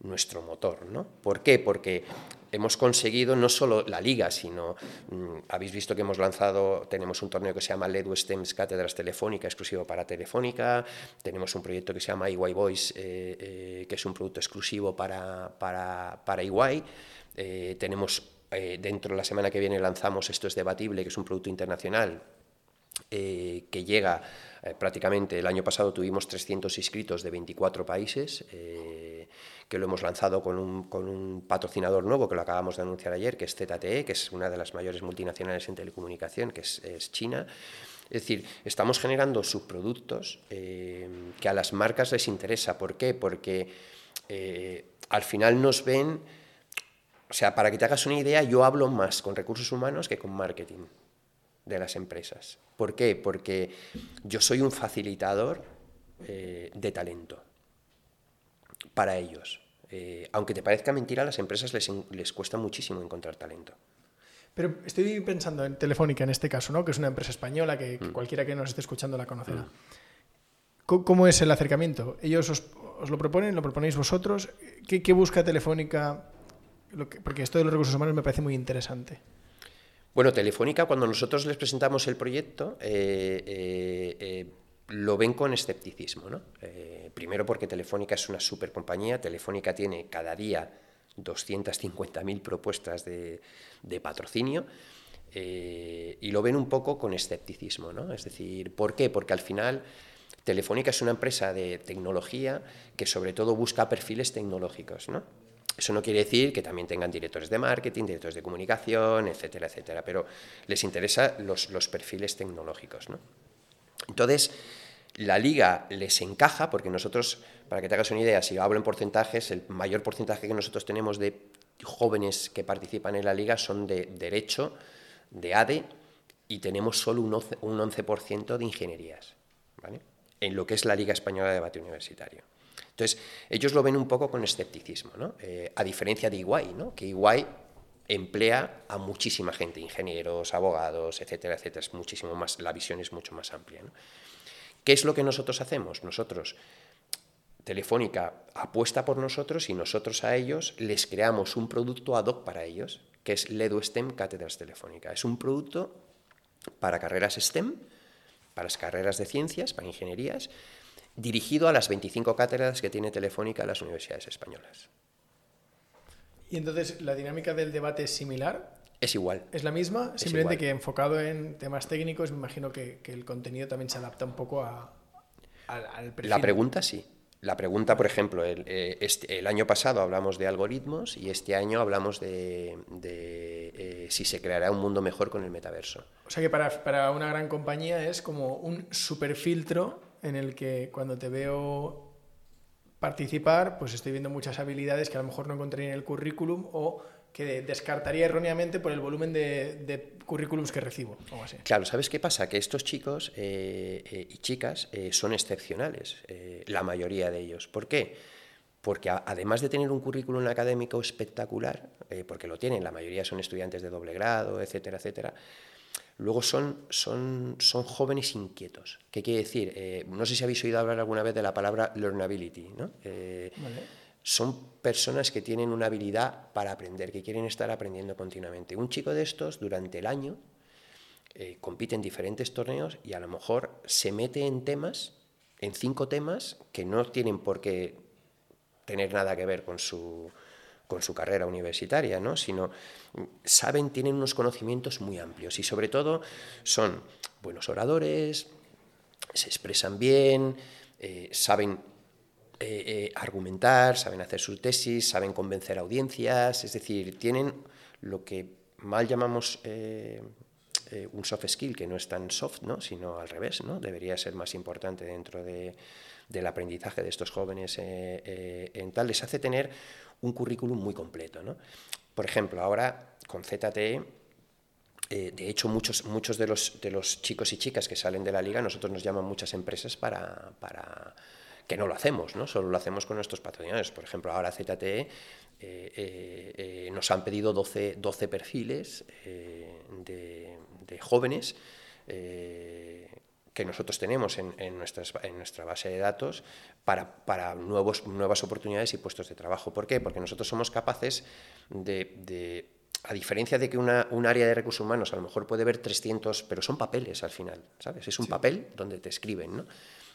nuestro motor. ¿no? ¿Por qué? Porque hemos conseguido no solo la liga, sino, mm, habéis visto que hemos lanzado, tenemos un torneo que se llama Ledu STEMS Cátedras Telefónica, exclusivo para Telefónica, tenemos un proyecto que se llama EY Voice, eh, eh, que es un producto exclusivo para, para, para EY, eh, tenemos dentro de la semana que viene lanzamos Esto es debatible, que es un producto internacional que llega prácticamente, el año pasado tuvimos 300 inscritos de 24 países, que lo hemos lanzado con un, con un, patrocinador nuevo que lo acabamos de anunciar ayer, que es ZTE, que es una de las mayores multinacionales en telecomunicación, que es, China. Es decir, estamos generando subproductos eh, que a las marcas les interesa. ¿Por qué? Porque eh, al final nos ven, o sea, para que te hagas una idea, yo hablo más con recursos humanos que con marketing de las empresas. ¿Por qué? Porque yo soy un facilitador eh, de talento para ellos. Eh, aunque te parezca mentira, a las empresas les, les cuesta muchísimo encontrar talento. Pero estoy pensando en Telefónica en este caso, ¿no? que es una empresa española que, mm. cualquiera que nos esté escuchando la conocerá. Mm. ¿Cómo, es el acercamiento? ¿Ellos os, lo proponen? ¿Lo proponéis vosotros? ¿Qué, busca Telefónica? porque esto de los recursos humanos me parece muy interesante. Bueno, Telefónica, cuando nosotros les presentamos el proyecto, eh, eh, lo ven con escepticismo. ¿no? Eh, primero porque Telefónica es una super compañía, Telefónica tiene cada día 250.000 propuestas de, patrocinio eh, y lo ven un poco con escepticismo. ¿no? Es decir, ¿por qué? Porque al final Telefónica es una empresa de tecnología que sobre todo busca perfiles tecnológicos. ¿no? Eso no quiere decir que también tengan directores de marketing, directores de comunicación, etcétera, etcétera, pero les interesan los, los perfiles tecnológicos. ¿no? Entonces, la liga les encaja, porque nosotros, para que te hagas una idea, si hablo en porcentajes, el mayor porcentaje que nosotros tenemos de jóvenes que participan en la liga son de Derecho, de ADE, y tenemos solo un 11%, de ingenierías, ¿vale? en lo que es la Liga Española de Debate Universitario. Entonces, ellos lo ven un poco con escepticismo, ¿no? Eh, a diferencia de Iguay, ¿no? que Iguay emplea a muchísima gente, ingenieros, abogados, etcétera, etcétera. Es muchísimo más, la visión es mucho más amplia. ¿no? ¿Qué es lo que nosotros hacemos? Nosotros, Telefónica apuesta por nosotros y nosotros a ellos les creamos un producto ad hoc para ellos, que es LEDO STEM Cátedras Telefónica. Es un producto para carreras STEM, para las carreras de ciencias, para ingenierías, dirigido a las 25 cátedras que tiene Telefónica en las universidades españolas. ¿Y entonces la dinámica del debate es similar? Es igual. Es la misma, simplemente que enfocado en temas técnicos, me imagino que, el contenido también se adapta un poco a, al perfil. La pregunta sí. La pregunta, por ejemplo, el, eh, este, el, año pasado hablamos de algoritmos y este año hablamos de, eh, si se creará un mundo mejor con el metaverso. O sea que para, para una gran compañía es como un super filtro en el que cuando te veo participar, pues estoy viendo muchas habilidades que a lo mejor no encontré en el currículum o que descartaría erróneamente por el volumen de, currículums que recibo. Claro, ¿sabes qué pasa? Que estos chicos eh, eh, y chicas eh, son excepcionales, la mayoría de ellos. ¿Por qué? Porque además de tener un currículum académico espectacular, porque lo tienen, la mayoría son estudiantes de doble grado, etcétera, etcétera, luego son, son, son jóvenes inquietos. ¿Qué quiere decir? no sé si habéis oído hablar alguna vez de la palabra learnability, ¿no? Son personas que tienen una habilidad para aprender, que quieren estar aprendiendo continuamente. Un chico de estos, durante el año, eh, compite en diferentes torneos y a lo mejor se mete en temas, en cinco temas, que no tienen por qué tener nada que ver con su, con su carrera universitaria, ¿no? sino saben, tienen unos conocimientos muy amplios y sobre todo son buenos oradores, se expresan bien, eh, saben eh, eh, argumentar, saben hacer sus tesis, saben convencer audiencias, es decir, tienen lo que mal llamamos eh, un soft skill, que no es tan soft, ¿no? sino al revés, ¿no? debería ser más importante dentro del aprendizaje de estos jóvenes en tal, les hace tener un currículum muy completo. ¿no? Por ejemplo, ahora con ZTE, de hecho, muchos, muchos de, los, de los chicos y chicas que salen de la liga, nosotros nos llaman muchas empresas para, para que no lo hacemos, ¿no? solo lo hacemos con nuestros patrocinadores. Por ejemplo, ahora ZTE eh, eh, eh, nos han pedido 12, 12 perfiles de, jóvenes que nosotros tenemos en, en, nuestra base de datos para, nuevos, nuevas oportunidades y puestos de trabajo. ¿Por qué? Porque nosotros somos capaces de, a diferencia de que una, un área de recursos humanos a lo mejor puede ver 300, pero son papeles al final, ¿sabes? Es un papel donde te escriben, ¿no?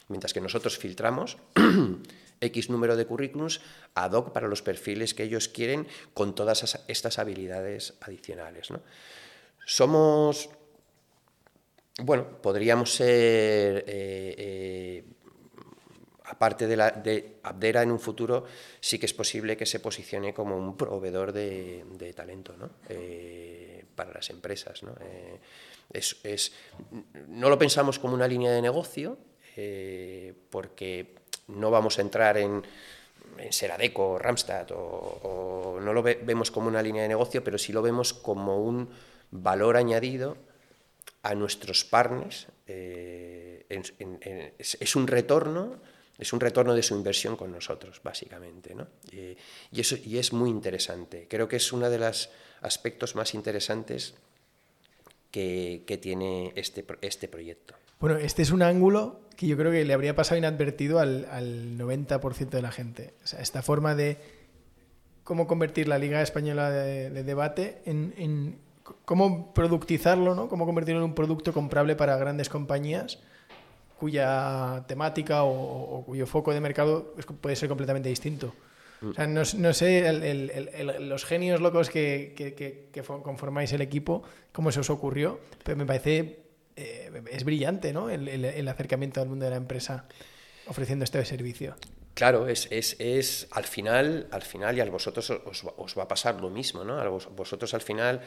Mientras que nosotros filtramos <clears throat> X número de currículums ad hoc para los perfiles que ellos quieren con todas estas habilidades adicionales. Somos, bueno, podríamos ser, eh, eh, aparte de, la, de Abdera en un futuro, sí que es posible que se posicione como un proveedor de, talento eh, para las empresas. ¿no? no lo pensamos como una línea de negocio, eh, porque no vamos a entrar en, Seradeco o Ramstad, o, no lo vemos como una línea de negocio, pero sí lo vemos como un valor añadido a nuestros partners. Eh, es, un retorno, es un retorno de su inversión con nosotros, básicamente. ¿no? y, eso, y es muy interesante. Creo que es uno de los aspectos más interesantes que, que tiene este, este proyecto. Bueno, este es un ángulo que yo creo que le habría pasado inadvertido al, 90% de la gente. O sea, esta forma de cómo convertir la Liga Española de, Debate en, cómo productizarlo, ¿no? Cómo convertirlo en un producto comprable para grandes compañías cuya temática o, cuyo foco de mercado puede ser completamente distinto. O sea, no, sé los genios locos que, que, conformáis el equipo, cómo se os ocurrió, pero me parece es brillante ¿no? El, acercamiento al mundo de la empresa ofreciendo este servicio. Claro, es, es, es, al final, al final y a vosotros os, va a pasar lo mismo, ¿no? A vosotros al final,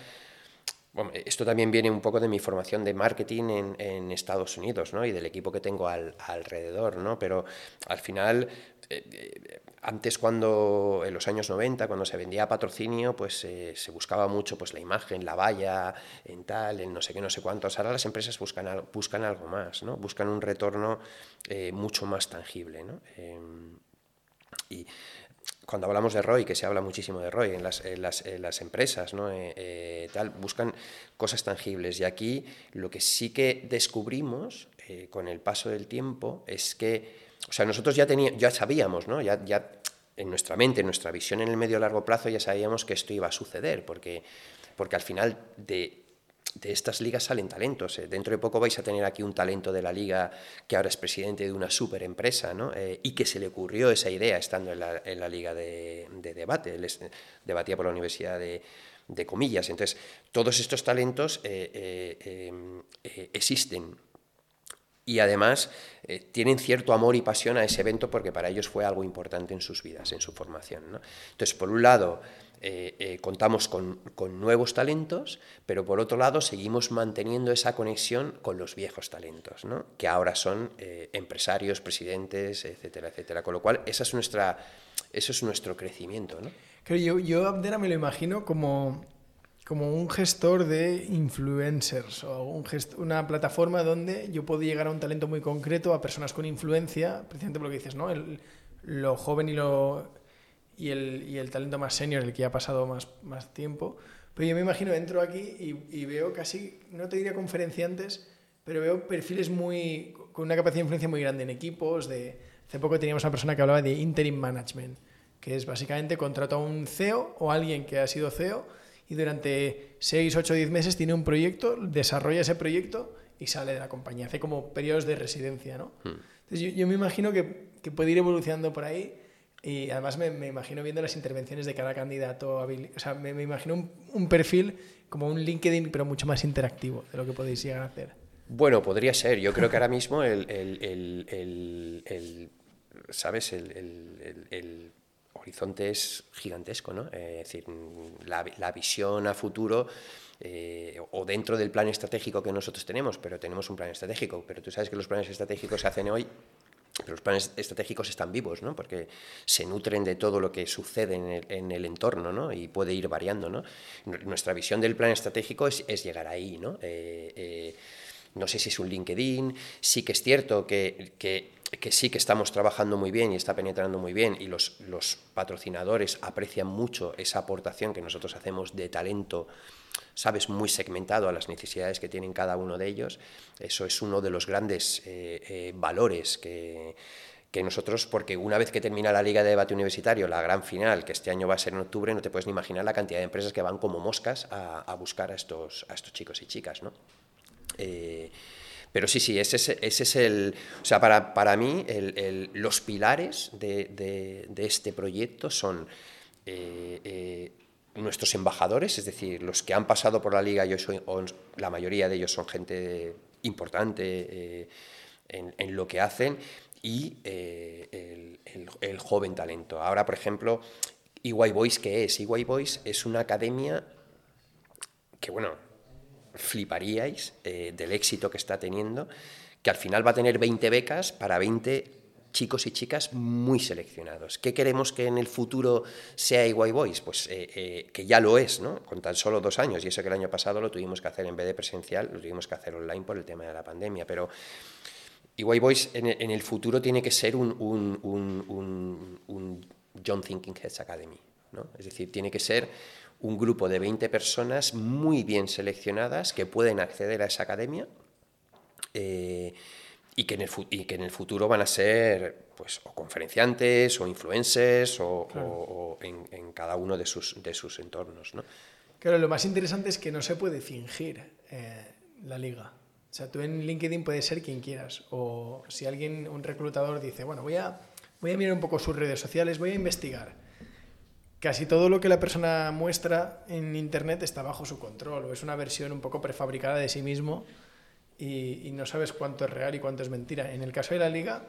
esto también viene un poco de mi formación de marketing en, en Estados Unidos, ¿no? Y del equipo que tengo al, alrededor, ¿no? Pero al final, eh, eh, antes cuando, en los años 90, cuando se vendía patrocinio, pues eh, se buscaba mucho pues la imagen, la valla, en tal, en no sé qué, no sé cuántos. Ahora las empresas buscan, buscan algo más, ¿no? Buscan un retorno eh, mucho más tangible, ¿no? Em, y cuando hablamos de ROI, que se habla muchísimo de ROI en las, en las, en las empresas, ¿no? Eh, tal, buscan cosas tangibles. Y aquí lo que sí que descubrimos con el paso del tiempo es que o sea, nosotros ya, teníamos, ya sabíamos, ¿no? Ya, ya en nuestra mente, en nuestra visión en el medio largo plazo, ya sabíamos que esto iba a suceder, porque, porque al final de, de estas ligas salen talentos. ¿eh? Dentro de poco vais a tener aquí un talento de la liga que ahora es presidente de una super empresa ¿no? Eh, y que se le ocurrió esa idea estando en la, en la liga de, de debate. Él debatía por la Universidad de, de Comillas. Entonces, todos estos talentos eh, existen y además eh, tienen cierto amor y pasión a ese evento porque para ellos fue algo importante en sus vidas, en su formación. Entonces, por un lado, eh, eh, contamos con, nuevos talentos, pero por otro lado seguimos manteniendo esa conexión con los viejos talentos, ¿no? que ahora son empresarios, presidentes, etcétera, etcétera. Con lo cual, esa es nuestra, eso es nuestro crecimiento. ¿no? yo, yo Abdera me lo imagino como, como un gestor de influencers o un una plataforma donde yo puedo llegar a un talento muy concreto, a personas con influencia, precisamente por lo que dices, ¿no? El, lo joven y lo y el, y el talento más senior, el que ha pasado más, más tiempo. Pero yo me imagino, entro aquí y, y, veo casi, no te diría conferenciantes, pero veo perfiles muy, con una capacidad de influencia muy grande en equipos. De, hace poco teníamos una persona que hablaba de interim management, que es básicamente contrata a un CEO o alguien que ha sido CEO y durante 6, 8, 10 meses tiene un proyecto, desarrolla ese proyecto y sale de la compañía. Hace como periodos de residencia, ¿no? Hmm. Entonces yo, yo, me imagino que, que puede ir evolucionando por ahí y además me, me, imagino viendo las intervenciones de cada candidato, o sea, me, me imagino un, un, perfil como un LinkedIn, pero mucho más interactivo de lo que podéis llegar a hacer. Bueno, podría ser. Yo creo que ahora mismo el, el, el, el ¿sabes? el horizonte es gigantesco, ¿no? es decir, la, visión a futuro eh, o dentro del plan estratégico que nosotros tenemos, pero tenemos un plan estratégico, pero tú sabes que los planes estratégicos se hacen hoy pero los planes estratégicos están vivos, ¿no? porque se nutren de todo lo que sucede en el, entorno ¿no? y puede ir variando. ¿no? Nuestra visión del plan estratégico es, llegar ahí. ¿no? Eh, eh, no sé si es un LinkedIn, sí que es cierto que, que, sí que estamos trabajando muy bien y está penetrando muy bien y los, los patrocinadores aprecian mucho esa aportación que nosotros hacemos de talento sabes, muy segmentado a las necesidades que tienen cada uno de ellos. Eso es uno de los grandes eh, eh, valores que, que nosotros, porque una vez que termina la Liga de Debate Universitario, la gran final, que este año va a ser en octubre, no te puedes ni imaginar la cantidad de empresas que van como moscas a, buscar a estos, a estos chicos y chicas, ¿no? Eh, pero sí, sí, ese es, el... O sea, para, para mí los pilares de, de, este proyecto son nuestros embajadores, es decir, los que han pasado por la liga, yo soy, la mayoría de ellos son gente importante eh, en, lo que hacen, y eh, el, joven talento. Ahora, por ejemplo, EY Boys, ¿qué es? EY Boys es una academia que, bueno, fliparíais eh, del éxito que está teniendo, que al final va a tener 20 becas para 20 chicos y chicas muy seleccionados. ¿Qué queremos que en el futuro sea EY Boys? Pues eh, eh, que ya lo es, ¿no? Con tan solo dos años, y eso que el año pasado lo tuvimos que hacer en vez de presencial, lo tuvimos que hacer online por el tema de la pandemia, pero EY Boys en, el futuro tiene que ser un, un, John Thinking Heads Academy, ¿no? Es decir, tiene que ser un grupo de 20 personas muy bien seleccionadas que pueden acceder a esa academia. Eh, y que en el, y que en el futuro van a ser pues, o conferenciantes o influencers o, en, cada uno de sus, de sus entornos. ¿no? Claro, lo más interesante es que no se puede fingir eh, la liga. O sea, tú en LinkedIn puedes ser quien quieras. O si alguien, un reclutador dice, bueno, voy a, voy a mirar un poco sus redes sociales, voy a investigar. Casi todo lo que la persona muestra en Internet está bajo su control o es una versión un poco prefabricada de sí mismo y, no sabes cuánto es real y cuánto es mentira. En el caso de la liga,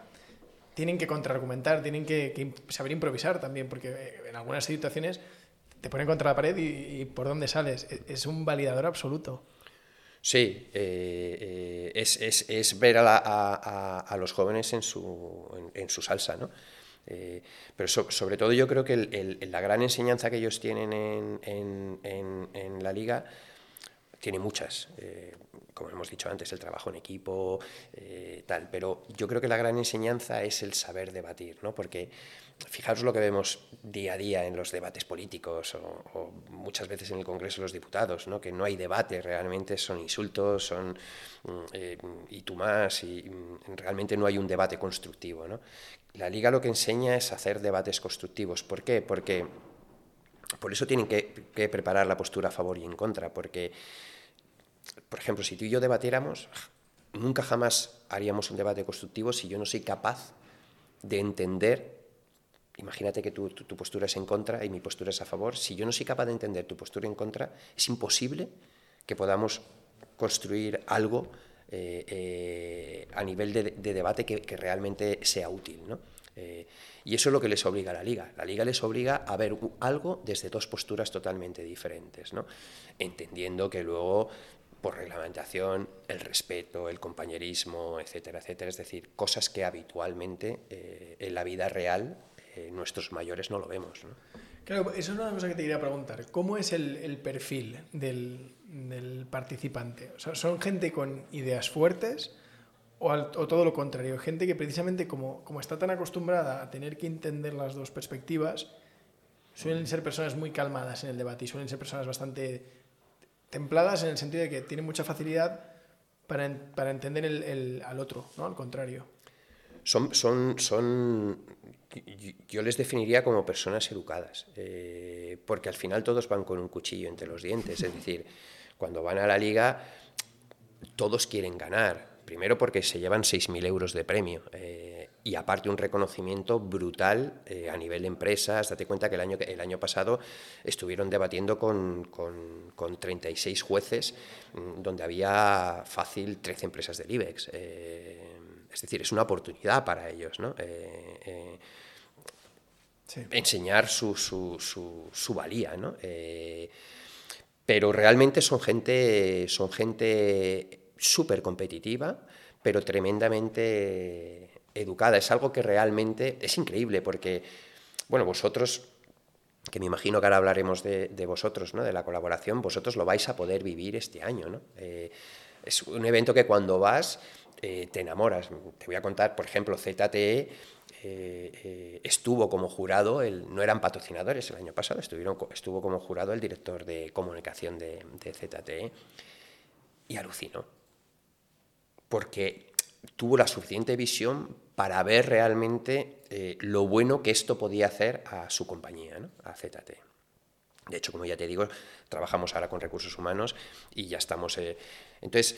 tienen que contraargumentar, tienen que, saber improvisar también, porque eh, en algunas situaciones te ponen contra la pared y, por dónde sales. E, es un validador absoluto. Sí, eh, eh, es, ver a, los jóvenes en su, en, su salsa, ¿no? Pero sobre todo yo creo que la gran enseñanza que ellos tienen en, la liga tiene muchas como hemos dicho antes, el trabajo en equipo, eh, tal. Pero yo creo que la gran enseñanza es el saber debatir, ¿no? Porque fijaros lo que vemos día a día en los debates políticos o, muchas veces en el Congreso de los Diputados, ¿no? Que no hay debate, realmente son insultos, son mm, eh, y tú más, y mm, realmente no hay un debate constructivo, ¿no? La Liga lo que enseña es hacer debates constructivos. ¿Por qué? Porque por eso tienen que, preparar la postura a favor y en contra, porque por ejemplo, si tú y yo debatiéramos, nunca jamás haríamos un debate constructivo si yo no soy capaz de entender, imagínate que tu, postura es en contra y mi postura es a favor, si yo no soy capaz de entender tu postura en contra, es imposible que podamos construir algo eh, eh, a nivel de, debate que, realmente sea útil. ¿no? Eh, y eso es lo que les obliga a la liga. La liga les obliga a ver algo desde dos posturas totalmente diferentes, ¿no? entendiendo que luego por reglamentación, el respeto, el compañerismo, etcétera, etcétera. Es decir, cosas que habitualmente eh, en la vida real eh, nuestros mayores no lo vemos. ¿no? Claro, eso es una cosa que te quería preguntar. ¿Cómo es el, perfil del, del, participante? O sea, ¿Son gente con ideas fuertes o, todo lo contrario? Gente que precisamente como, como está tan acostumbrada a tener que entender las dos perspectivas, suelen ser personas muy calmadas en el debate y suelen ser personas bastante templadas en el sentido de que tienen mucha facilidad para, para entender el, al otro, ¿no? Al contrario. Son, son, son, yo les definiría como personas educadas, eh, porque al final todos van con un cuchillo entre los dientes, es decir, cuando van a la liga todos quieren ganar, primero porque se llevan 6.000 euros de premio. Eh, y aparte un reconocimiento brutal eh, a nivel de empresas. Date cuenta que el año, el año pasado estuvieron debatiendo con, con, con 36 jueces, mm, donde había fácil 13 empresas del IBEX. Eh, es decir, es una oportunidad para ellos, ¿no? Enseñar su, su, su, su valía, ¿no? Pero realmente son gente, son gente súper competitiva, pero tremendamente educada. Es algo que realmente es increíble porque, bueno, vosotros, que me imagino que ahora hablaremos de, vosotros, ¿no? de la colaboración, vosotros lo vais a poder vivir este año. ¿no? Eh, es un evento que cuando vas eh, te enamoras. Te voy a contar, por ejemplo, ZTE. Eh, estuvo como jurado, el, no eran patrocinadores el año pasado, estuvieron, estuvo como jurado el director de comunicación de, de ZTE y alucinó. Porque tuvo la suficiente visión para ver realmente eh, lo bueno que esto podía hacer a su compañía, a ZT. De hecho, como ya te digo, trabajamos ahora con recursos humanos y ya estamos... Eh, entonces,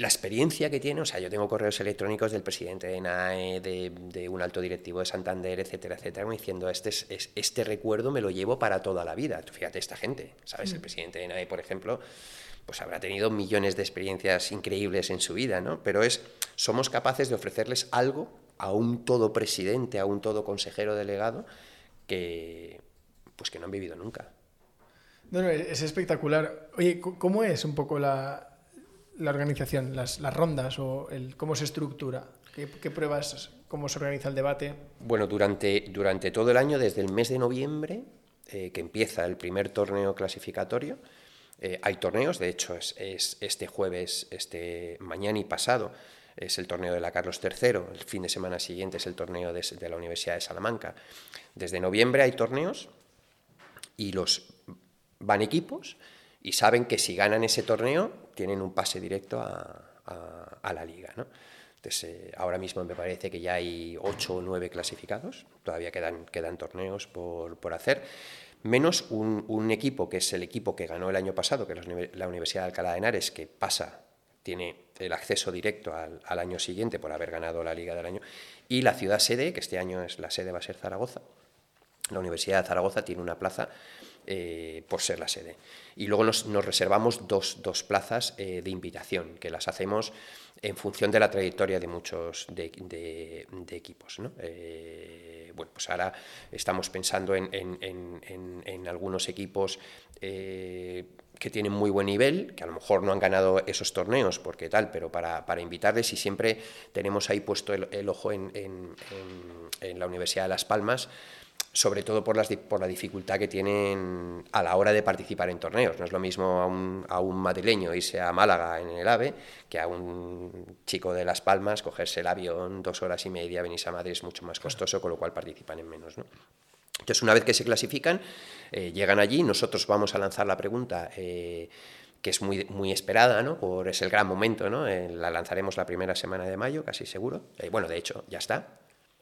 la experiencia que tiene, o sea, yo tengo correos electrónicos del presidente de NAE, de, un alto directivo de Santander, etcétera, etcétera, diciendo, este, es, este recuerdo me lo llevo para toda la vida. Fíjate esta gente, ¿sabes? El mm. presidente de NAE, por ejemplo, pues habrá tenido millones de experiencias increíbles en su vida, ¿no? Pero es, somos capaces de ofrecerles algo a un todo presidente, a un todo consejero delegado, que, pues que no han vivido nunca. No, no, es espectacular. Oye, ¿cómo es un poco la, la organización, las, las, rondas o el, cómo se estructura? ¿Qué, ¿Qué, pruebas, cómo se organiza el debate? Bueno, durante, durante todo el año, desde el mes de noviembre, eh, que empieza el primer torneo clasificatorio, eh, hay torneos, de hecho es, este jueves, este mañana y pasado es el torneo de la Carlos III, el fin de semana siguiente es el torneo de, la Universidad de Salamanca. Desde noviembre hay torneos y los van equipos y saben que si ganan ese torneo tienen un pase directo a, la liga. Entonces, eh, ahora mismo me parece que ya hay ocho o nueve clasificados, todavía quedan, quedan torneos por, por hacer menos un, equipo que es el equipo que ganó el año pasado, que es la Universidad de Alcalá de Henares, que pasa, tiene el acceso directo al, año siguiente por haber ganado la Liga del Año, y la ciudad sede, que este año es la sede va a ser Zaragoza. La Universidad de Zaragoza tiene una plaza eh, por ser la sede. Y luego nos, reservamos dos, plazas eh, de invitación, que las hacemos en función de la trayectoria de muchos de, equipos. Eh, bueno, pues ahora estamos pensando en, algunos equipos que tienen muy buen nivel, que a lo mejor no han ganado esos torneos, porque tal, pero para, invitarles y siempre tenemos ahí puesto el ojo en, la Universidad de Las Palmas, sobre todo por, las, por la dificultad que tienen a la hora de participar en torneos. No es lo mismo a un, a un, madrileño irse a Málaga en el AVE que a un chico de Las Palmas cogerse el avión dos horas y media, venirse a Madrid es mucho más costoso, con lo cual participan en menos. ¿no? Entonces, una vez que se clasifican, eh, llegan allí, nosotros vamos a lanzar la pregunta. Eh, que es muy, muy esperada, ¿no? Por, es el gran momento, ¿no? Eh, la lanzaremos la primera semana de mayo, casi seguro. bueno, de hecho, ya está,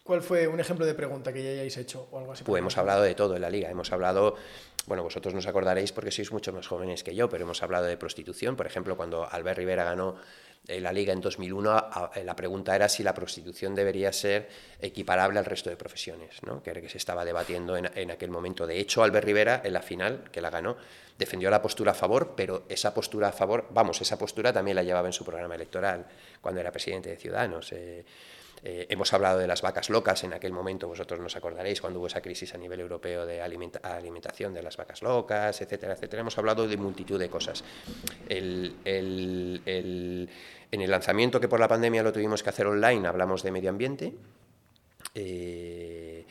¿Cuál fue un ejemplo de pregunta que ya hayáis hecho o algo así? Pues hemos hablado de todo en la liga. Hemos hablado, bueno, vosotros nos acordaréis porque sois mucho más jóvenes que yo, pero hemos hablado de prostitución. Por ejemplo, cuando Albert Rivera ganó eh, la liga en 2001, eh, la pregunta era si la prostitución debería ser equiparable al resto de profesiones, ¿no? que era que se estaba debatiendo en, en aquel momento. De hecho, Albert Rivera, en la final, que la ganó, defendió la postura a favor, pero esa postura a favor, vamos, esa postura también la llevaba en su programa electoral cuando era presidente de Ciudadanos. Eh, Eh, hemos hablado de las vacas locas en aquel momento, vosotros nos acordaréis cuando hubo esa crisis a nivel europeo de alimentación de las vacas locas, etcétera, etcétera. Hemos hablado de multitud de cosas. en el lanzamiento que por la pandemia lo tuvimos que hacer online hablamos de medio ambiente. Eh,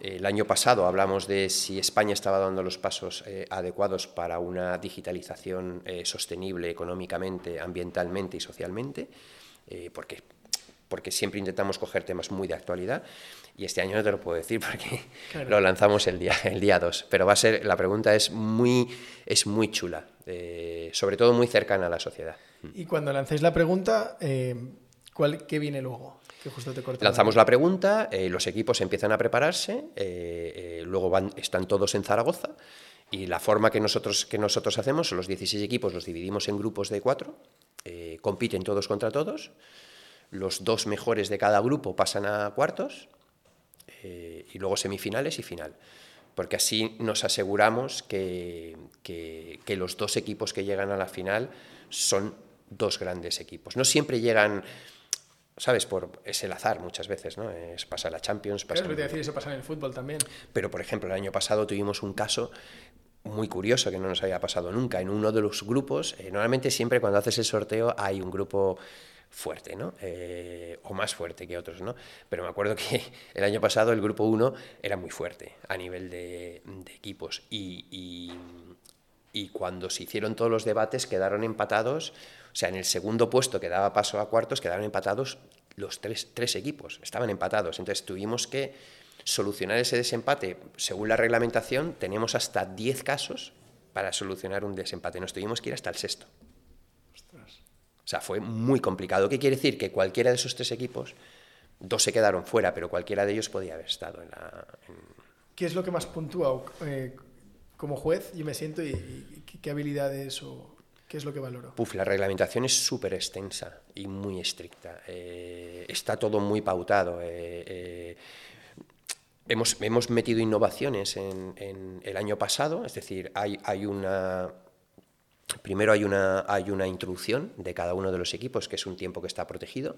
el año pasado hablamos de si España estaba dando los pasos eh, adecuados para una digitalización sostenible económicamente, ambientalmente y socialmente, porque, porque siempre intentamos coger temas muy de actualidad. Y este año no te lo puedo decir <laughs> porque lo lanzamos el día, el día 2. Pero va a ser, la pregunta es muy, es muy chula, sobre todo muy cercana a la sociedad. Y cuando lancéis la pregunta, ¿cuál, ¿qué viene luego? Lanzamos la pregunta, eh, los equipos empiezan a prepararse, eh, eh, luego van, están todos en Zaragoza y la forma que nosotros, que nosotros hacemos, los 16 equipos los dividimos en grupos de cuatro, compiten todos contra todos, los dos mejores de cada grupo pasan a cuartos y luego semifinales y final porque así nos aseguramos que, que, los dos equipos que llegan a la final son dos grandes equipos. No siempre llegan ¿sabes? Por, es el azar muchas veces, ¿no? Es pasar la Champions. Pasar... Claro, decir, eso pasa en el fútbol también. Pero, por ejemplo, el año pasado tuvimos un caso muy curioso que no nos había pasado nunca. En uno de los grupos, eh, normalmente siempre cuando haces el sorteo hay un grupo fuerte, ¿no? Eh, o más fuerte que otros, ¿no? Pero me acuerdo que <laughs> el año pasado el grupo 1 era muy fuerte a nivel de, equipos y, y, cuando se hicieron todos los debates quedaron empatados o sea, en el segundo puesto que daba paso a cuartos quedaron empatados los tres, tres equipos, estaban empatados. Entonces tuvimos que solucionar ese desempate. Según la reglamentación, tenemos hasta 10 casos para solucionar un desempate. Nos tuvimos que ir hasta el sexto. O sea, fue muy complicado. ¿Qué quiere decir? Que cualquiera de esos tres equipos, dos se quedaron fuera, pero cualquiera de ellos podía haber estado en la... ¿Qué es lo que más puntúa eh, como juez? Yo me siento y, qué habilidades o ¿Qué es lo que valoro? Puf, la reglamentación es súper extensa y muy estricta. Eh, está todo muy pautado. Eh, hemos, hemos, metido innovaciones en, el año pasado, es decir, hay, hay una... Primero hay una, hay una introducción de cada uno de los equipos, que es un tiempo que está protegido.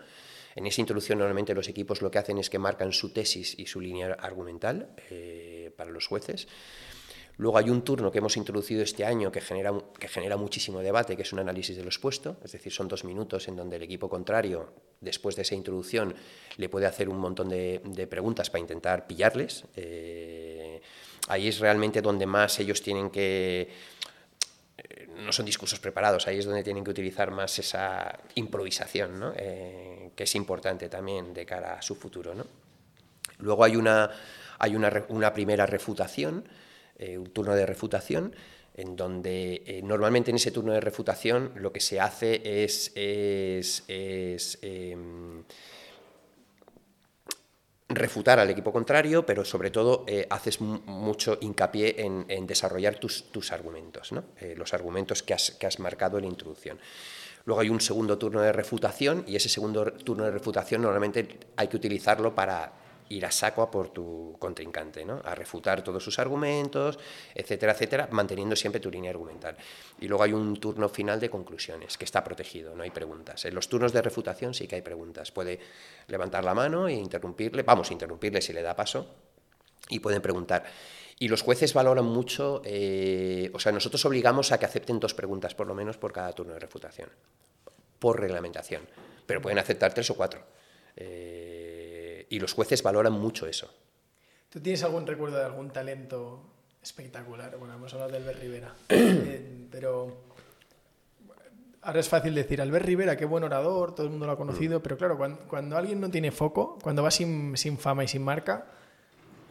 En esa introducción normalmente los equipos lo que hacen es que marcan su tesis y su línea argumental para los jueces. Luego hay un turno que hemos introducido este año que genera, que genera muchísimo debate, que es un análisis de lo expuesto, es decir, son dos minutos en donde el equipo contrario, después de esa introducción, le puede hacer un montón de, preguntas para intentar pillarles. Eh, ahí es realmente donde más ellos tienen que... No son discursos preparados, ahí es donde tienen que utilizar más esa improvisación, ¿no? Eh, que es importante también de cara a su futuro. ¿no? Luego hay una, hay una, una primera refutación, eh, un turno de refutación en donde eh, normalmente en ese turno de refutación lo que se hace es, em, refutar al equipo contrario, pero sobre todo eh, haces mucho hincapié en, desarrollar tus, argumentos, los argumentos que has, que has marcado en la introducción. Luego hay un segundo turno de refutación y ese segundo turno de refutación normalmente hay que utilizarlo para ir a saco a por tu contrincante, ¿no? a refutar todos sus argumentos, etcétera, etcétera, manteniendo siempre tu línea argumental. Y luego hay un turno final de conclusiones, que está protegido, no hay preguntas. En los turnos de refutación sí que hay preguntas. Puede levantar la mano e interrumpirle, vamos, interrumpirle si le da paso, y pueden preguntar. Y los jueces valoran mucho, eh, o sea, nosotros obligamos a que acepten dos preguntas por lo menos por cada turno de refutación, por reglamentación, pero pueden aceptar tres o cuatro. Eh, y los jueces valoran mucho eso. ¿Tú tienes algún recuerdo de algún talento espectacular? Bueno, hemos hablado de Albert Rivera, <clears throat> eh, pero ahora es fácil decir, Albert Rivera, qué buen orador, todo el mundo lo ha conocido, mm. pero claro, cuando, alguien no tiene foco, cuando va sin, sin, fama y sin marca,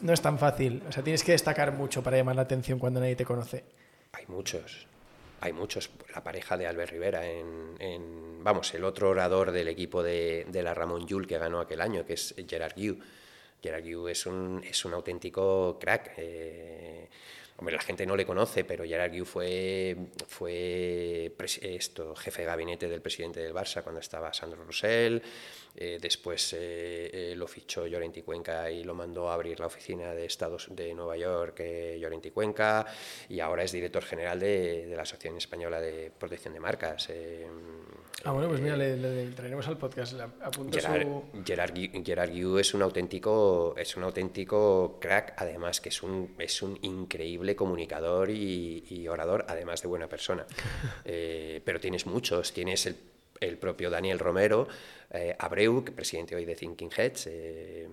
no es tan fácil. O sea, tienes que destacar mucho para llamar la atención cuando nadie te conoce. Hay muchos hay muchos, la pareja de Albert Rivera, en, vamos, el otro orador del equipo de, la Ramón Yul que ganó aquel año, que es Gerard Gue. Gerard Gue es un, es un auténtico crack. Eh, hombre, la gente no le conoce, pero Gerard Gue fue, fue esto, jefe de gabinete del presidente del Barça cuando estaba Sandro Rosell, después lo fichó Llorenti Cuenca y lo mandó a abrir la oficina de Estados de Nueva York Llorenti Cuenca y ahora es director general de, de la Asociación Española de Protección de Marcas. Ah, bueno, pues mira, le, traeremos al podcast. Apunto Gerard, su... Gerard, Gu es un auténtico, es un auténtico crack, además que es un, es un increíble comunicador y, orador, además de buena persona. <laughs> Eh, pero tienes muchos, tienes el, el propio Daniel Romero, eh, Abreu, que presidente hoy de Thinking Heads. Eh,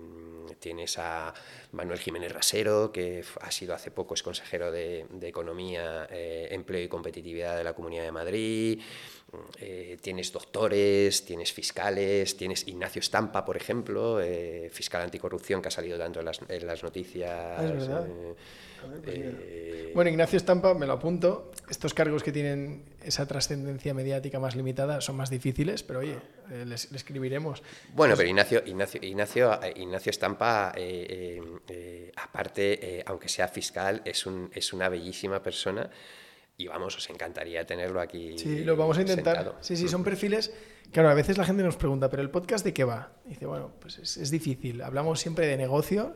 tienes a Manuel Jiménez Rasero, que ha sido hace poco es consejero de, Economía, Empleo y Competitividad de la Comunidad de Madrid. Eh, tienes doctores, tienes fiscales, tienes Ignacio Estampa, por ejemplo, eh, fiscal anticorrupción que ha salido tanto en las, noticias. Ah, es verdad. Eh, bueno, Ignacio Estampa, me lo apunto. Estos cargos que tienen esa trascendencia mediática más limitada son más difíciles, pero oye, les, escribiremos. Bueno, pero Ignacio, Ignacio, Ignacio, Ignacio Estampa, aparte, aunque sea fiscal, es, un, es una bellísima persona y vamos, os encantaría tenerlo aquí. Sí, lo vamos a intentar. Sí, sí, son perfiles. Claro, a veces la gente nos pregunta, ¿pero el podcast de qué va? dice, bueno, pues es, difícil. Hablamos siempre de negocio.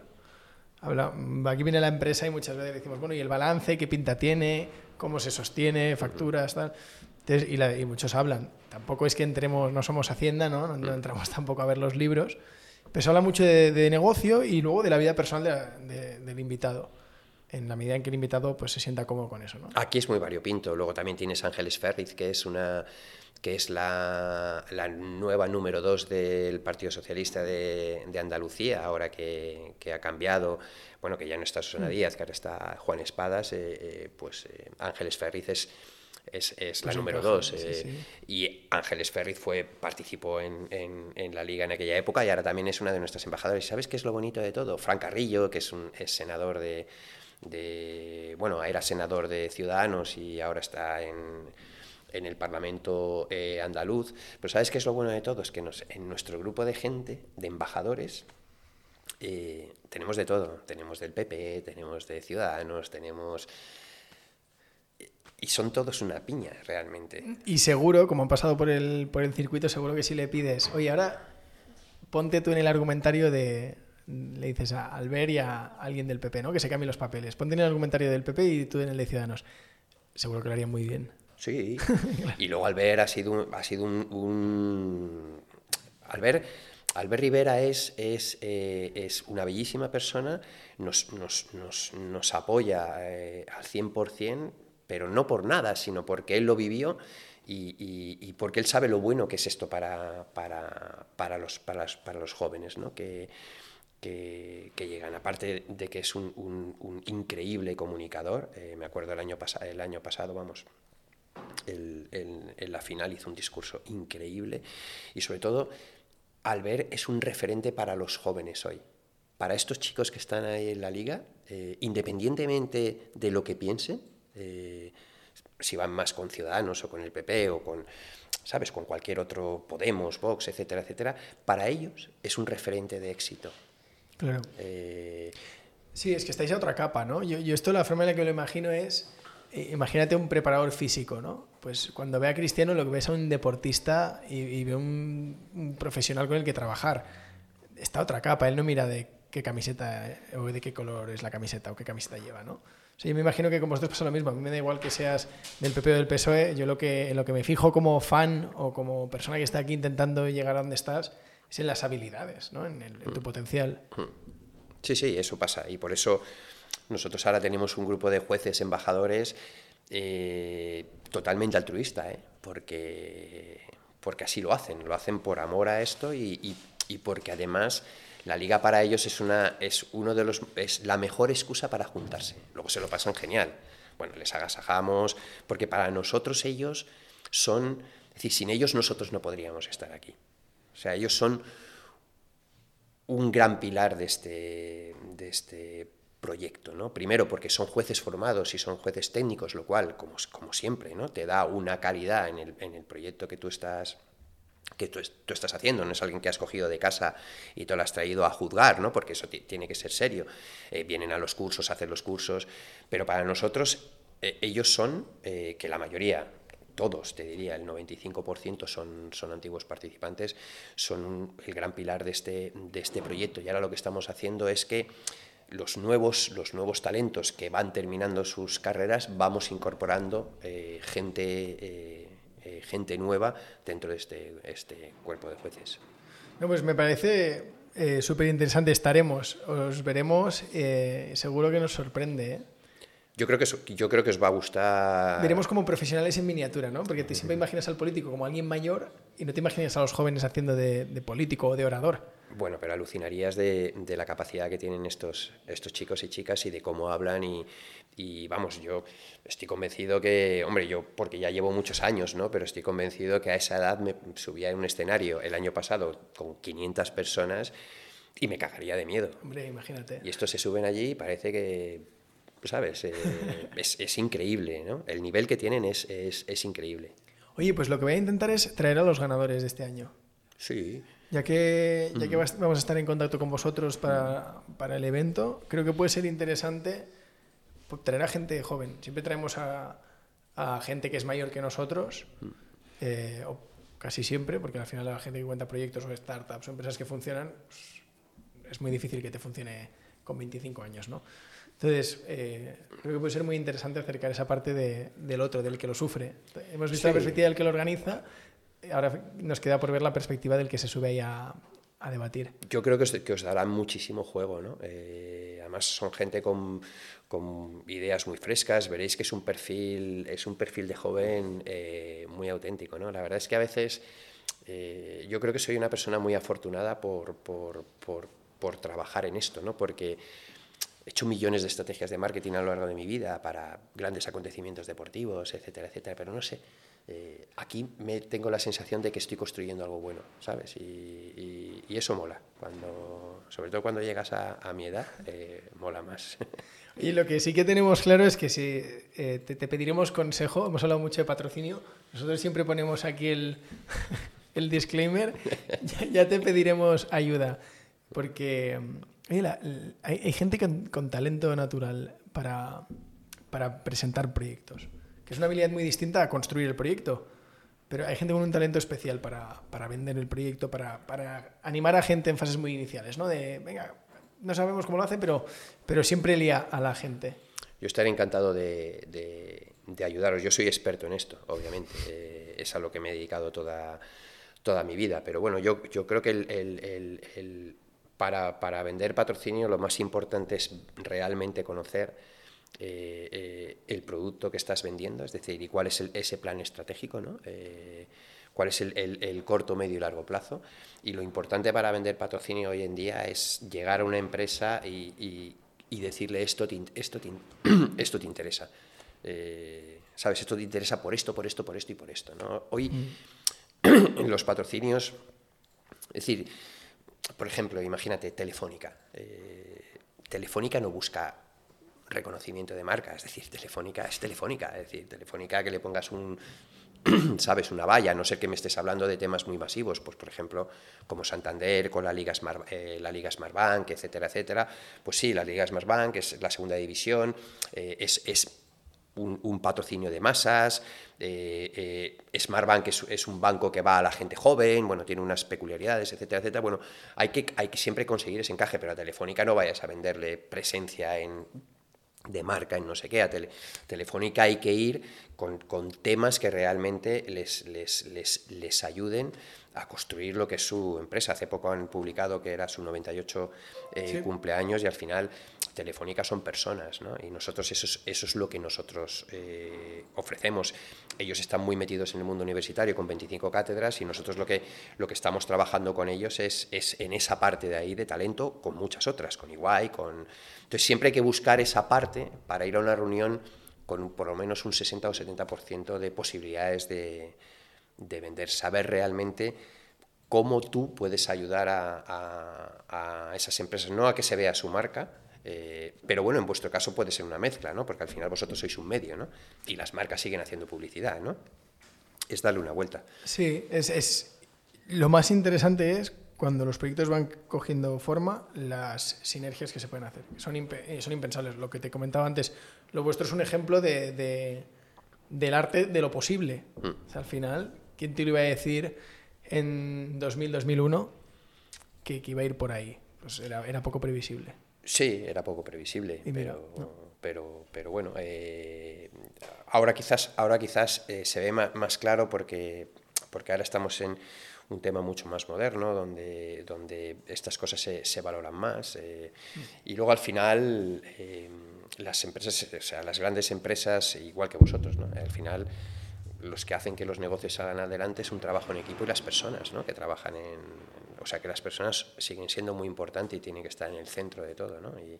Habla, aquí viene la empresa y muchas veces decimos, bueno, ¿y el balance? ¿Qué pinta tiene? ¿Cómo se sostiene? ¿Facturas? Tal. y, muchos hablan. Tampoco es que entremos, no somos Hacienda, ¿no? No, entramos tampoco a ver los libros. Pero se habla mucho de, negocio y luego de la vida personal del invitado en la medida en que el invitado pues, se sienta cómodo con eso. ¿no? Aquí es muy variopinto. Luego también tienes Ángeles Ferriz, que es una que es la, la nueva número dos del Partido Socialista de, de Andalucía, ahora que, que, ha cambiado, bueno, que ya no está Susana mm. Díaz, que ahora está Juan Espadas, eh, eh, pues eh, Ángeles Ferriz es, es, es la pues número dos. Y Ángeles Ferriz fue, participó en, en, en, la liga en aquella época y ahora también es una de nuestras embajadoras. ¿Sabes qué es lo bonito de todo? Frank Carrillo, que es, un, es senador de, de, bueno, era senador de Ciudadanos y ahora está en, en el Parlamento eh, andaluz. Pero ¿sabes qué es lo bueno de todo? Es que nos, en nuestro grupo de gente, de embajadores, eh, tenemos de todo. Tenemos del PP, tenemos de Ciudadanos, tenemos... Y son todos una piña, realmente. Y seguro, como han pasado por el, por el circuito, seguro que si le pides, oye, ahora ponte tú en el argumentario de, le dices a Albert y a alguien del PP, ¿no? Que se cambien los papeles. Ponte en el argumentario del PP y tú en el de Ciudadanos. Seguro que lo haría muy bien. Sí. <laughs> Y luego Albert ha sido un, ha sido un, Albert, Albert Rivera es, es, eh, es, una bellísima persona, nos, nos, nos, nos apoya eh, al 100%, pero no por nada, sino porque él lo vivió y, y, porque él sabe lo bueno que es esto para, para, para, los, para, para los jóvenes, ¿no? Que, que, llegan. Aparte de que es un, increíble comunicador, eh, me acuerdo el año, el año pasado, vamos, en la final hizo un discurso increíble y sobre todo Albert es un referente para los jóvenes hoy. Para estos chicos que están ahí en la liga, eh, independientemente de lo que piensen, eh, si van más con Ciudadanos o con el PP o con, ¿sabes?, con cualquier otro Podemos, Vox, etcétera, etcétera, para ellos es un referente de éxito. Claro. Eh, sí, es que estáis a otra capa, ¿no? Yo, esto la forma en la que lo imagino es, eh, imagínate un preparador físico, ¿no? Pues cuando ve a Cristiano lo que ve es a un deportista y, ve un, profesional con el que trabajar. Está a otra capa, él no mira de qué camiseta eh, o de qué color es la camiseta o qué camiseta lleva, ¿no? O sea, yo me imagino que como vosotros pasa lo mismo, a mí me da igual que seas del PP o del PSOE, yo lo que, en lo que me fijo como fan o como persona que está aquí intentando llegar a donde estás es en las habilidades, ¿no? en, tu mm. potencial. Mm. Sí, sí, eso pasa. Y por eso nosotros ahora tenemos un grupo de jueces embajadores eh, totalmente altruista, ¿eh? porque, porque así lo hacen, lo hacen por amor a esto y, y, porque además la liga para ellos es, una, es, uno de los, es la mejor excusa para juntarse. Luego se lo pasan genial. Bueno, les agasajamos, porque para nosotros ellos son, es decir, sin ellos nosotros no podríamos estar aquí. O sea, ellos son un gran pilar de este, de este proyecto, ¿no? Primero porque son jueces formados y son jueces técnicos, lo cual, como, como siempre, ¿no? te da una calidad en el, en el proyecto que tú estás que tú, estás haciendo, no es alguien que has cogido de casa y te lo has traído a juzgar, ¿no? porque eso tiene que ser serio. Eh, vienen a los cursos, hacen los cursos, pero para nosotros eh, ellos son, eh, que la mayoría todos, te diría, el 95% son, son antiguos participantes, son el gran pilar de este, de este proyecto. Y ahora lo que estamos haciendo es que los nuevos, los nuevos talentos que van terminando sus carreras, vamos incorporando eh, gente, eh, eh, gente nueva dentro de este, este cuerpo de jueces. No, pues me parece súper interesante. Estaremos, os veremos, seguro que nos sorprende. Yo creo, que yo creo que os va a gustar. Veremos como profesionales en miniatura, ¿no? Porque te siempre imaginas al político como alguien mayor y no te imaginas a los jóvenes haciendo de, de político o de orador. Bueno, pero alucinarías de, la capacidad que tienen estos, estos chicos y chicas y de cómo hablan y, vamos, yo estoy convencido que, hombre, yo porque ya llevo muchos años, ¿no? Pero estoy convencido que a esa edad me subía en un escenario el año pasado con 500 personas y me cagaría de miedo. Hombre, imagínate. Y estos se suben allí y parece que, ¿sabes? Eh, <laughs> es, increíble, ¿no? El nivel que tienen es, es increíble. Oye, pues lo que voy a intentar es traer a los ganadores de este año. Sí. Ya que, ya que vamos a estar en contacto con vosotros para, para, el evento, creo que puede ser interesante pues, traer a gente joven. Siempre traemos a, a gente que es mayor que nosotros, eh, o casi siempre, porque al final la gente que cuenta proyectos o startups o empresas que funcionan, pues, es muy difícil que te funcione con 25 años, ¿no? Entonces, eh, creo que puede ser muy interesante acercar esa parte de, del otro, del que lo sufre. Hemos visto la perspectiva del que lo organiza ahora nos queda por ver la perspectiva del que se sube ahí a, debatir. Yo creo que os, que os dará muchísimo juego, ¿no? Eh, además son gente con, con, ideas muy frescas, veréis que es un perfil, es un perfil de joven eh, muy auténtico, ¿no? La verdad es que a veces eh, yo creo que soy una persona muy afortunada por, por, por, por trabajar en esto, ¿no? Porque he hecho millones de estrategias de marketing a lo largo de mi vida para grandes acontecimientos deportivos, etcétera, etcétera, pero no sé, eh, aquí me tengo la sensación de que estoy construyendo algo bueno, ¿sabes? Y, eso mola, cuando, sobre todo cuando llegas a, mi edad, eh, mola más. <laughs> Y lo que sí que tenemos claro es que si eh, te, pediremos consejo, hemos hablado mucho de patrocinio, nosotros siempre ponemos aquí el, <laughs> el disclaimer, <laughs> ya, te pediremos ayuda, porque hay, gente con, talento natural para, para presentar proyectos que es una habilidad muy distinta a construir el proyecto. Pero hay gente con un talento especial para, para vender el proyecto, para, para, animar a gente en fases muy iniciales, ¿no? De, venga, no sabemos cómo lo hace, pero, pero siempre lía a la gente. Yo estaré encantado de, de, ayudaros. Yo soy experto en esto, obviamente. Eh, es a lo que me he dedicado toda, toda mi vida. Pero bueno, yo, yo creo que el, el, para, para vender patrocinio lo más importante es realmente conocer eh, eh, el producto que estás vendiendo, es decir, y cuál es ese plan estratégico, ¿no? Eh, cuál es el, corto, medio y largo plazo. Y lo importante para vender patrocinio hoy en día es llegar a una empresa y, decirle esto te, esto <clears throat> esto te interesa. ¿Sabes? Esto te interesa por esto, por esto, por esto y por esto. ¿no? Hoy mm. <clears throat> los patrocinios, es decir, por ejemplo, imagínate Telefónica. Telefónica no busca reconocimiento de marca, es decir, Telefónica es Telefónica, es decir, Telefónica que le pongas un, <clears throat> sabes, una valla, no sé que me estés hablando de temas muy masivos, pues por ejemplo, como Santander con la Liga Smart, eh, la Liga Smart Bank, etcétera, etcétera, pues sí, la Liga Smart Bank es la segunda división, eh, es, es un, patrocinio de masas, eh, Smart Bank es, es, un banco que va a la gente joven, bueno, tiene unas peculiaridades, etcétera, etcétera, bueno, hay que, hay que siempre conseguir ese encaje, pero a Telefónica no vayas a venderle presencia en de marca en no sé qué. A Telefónica hay que ir con, temas que realmente les, les, les, les, ayuden a construir lo que es su empresa. Hace poco han publicado que era su 98 eh, cumpleaños y al final Telefónica son personas, ¿no? Y nosotros eso es, lo que nosotros eh, ofrecemos. Ellos están muy metidos en el mundo universitario con 25 cátedras y nosotros lo que, lo que estamos trabajando con ellos es, es en esa parte de ahí de talento con muchas otras, con Iguay, con... Entonces siempre hay que buscar esa parte para ir a una reunión con por lo menos un 60 o 70% de posibilidades de, de vender, saber realmente cómo tú puedes ayudar a, a esas empresas, no a que se vea su marca, eh, pero bueno, en vuestro caso puede ser una mezcla, ¿no? Porque al final vosotros sois un medio, ¿no? Y las marcas siguen haciendo publicidad, ¿no? Es darle una vuelta. Sí, es, es... lo más interesante es cuando los proyectos van cogiendo forma, las sinergias que se pueden hacer. Son, eh, son impensables. Lo que te comentaba antes, lo vuestro es un ejemplo de, del arte de lo posible. al final, ¿quién te lo iba a decir en 2000-2001 que, iba a ir por ahí? Pues era, poco previsible. Sí, era poco previsible, pero, pero, bueno, eh, ahora quizás, ahora quizás eh, se ve más, claro porque, porque ahora estamos en un tema mucho más moderno, donde, donde estas cosas se, se valoran más. Eh, y luego al final las empresas, o sea, las grandes empresas, igual que vosotros, ¿no? Al final los que hacen que los negocios salgan adelante es un trabajo en equipo y las personas, ¿no? Que trabajan en, o sea, que las personas siguen siendo muy importantes y tienen que estar en el centro de todo, ¿no? Y,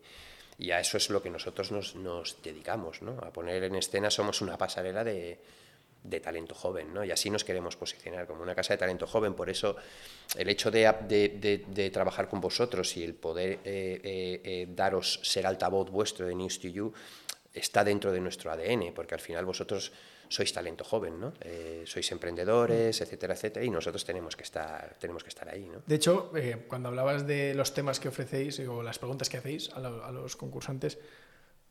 y a eso es lo que nosotros nos, nos dedicamos, ¿no? A poner en escena, somos una pasarela de, de talento joven, ¿no? Y así nos queremos posicionar como una casa de talento joven. Por eso el hecho de, de, de, trabajar con vosotros y el poder eh, eh, eh, daros ser altavoz vuestro de News to You está dentro de nuestro ADN, porque al final vosotros sois talento joven, ¿no? sois emprendedores, etcétera, etcétera, y nosotros tenemos que estar, tenemos que estar ahí, ¿no? De hecho, cuando hablabas de los temas que ofrecéis o las preguntas que hacéis a, a los concursantes,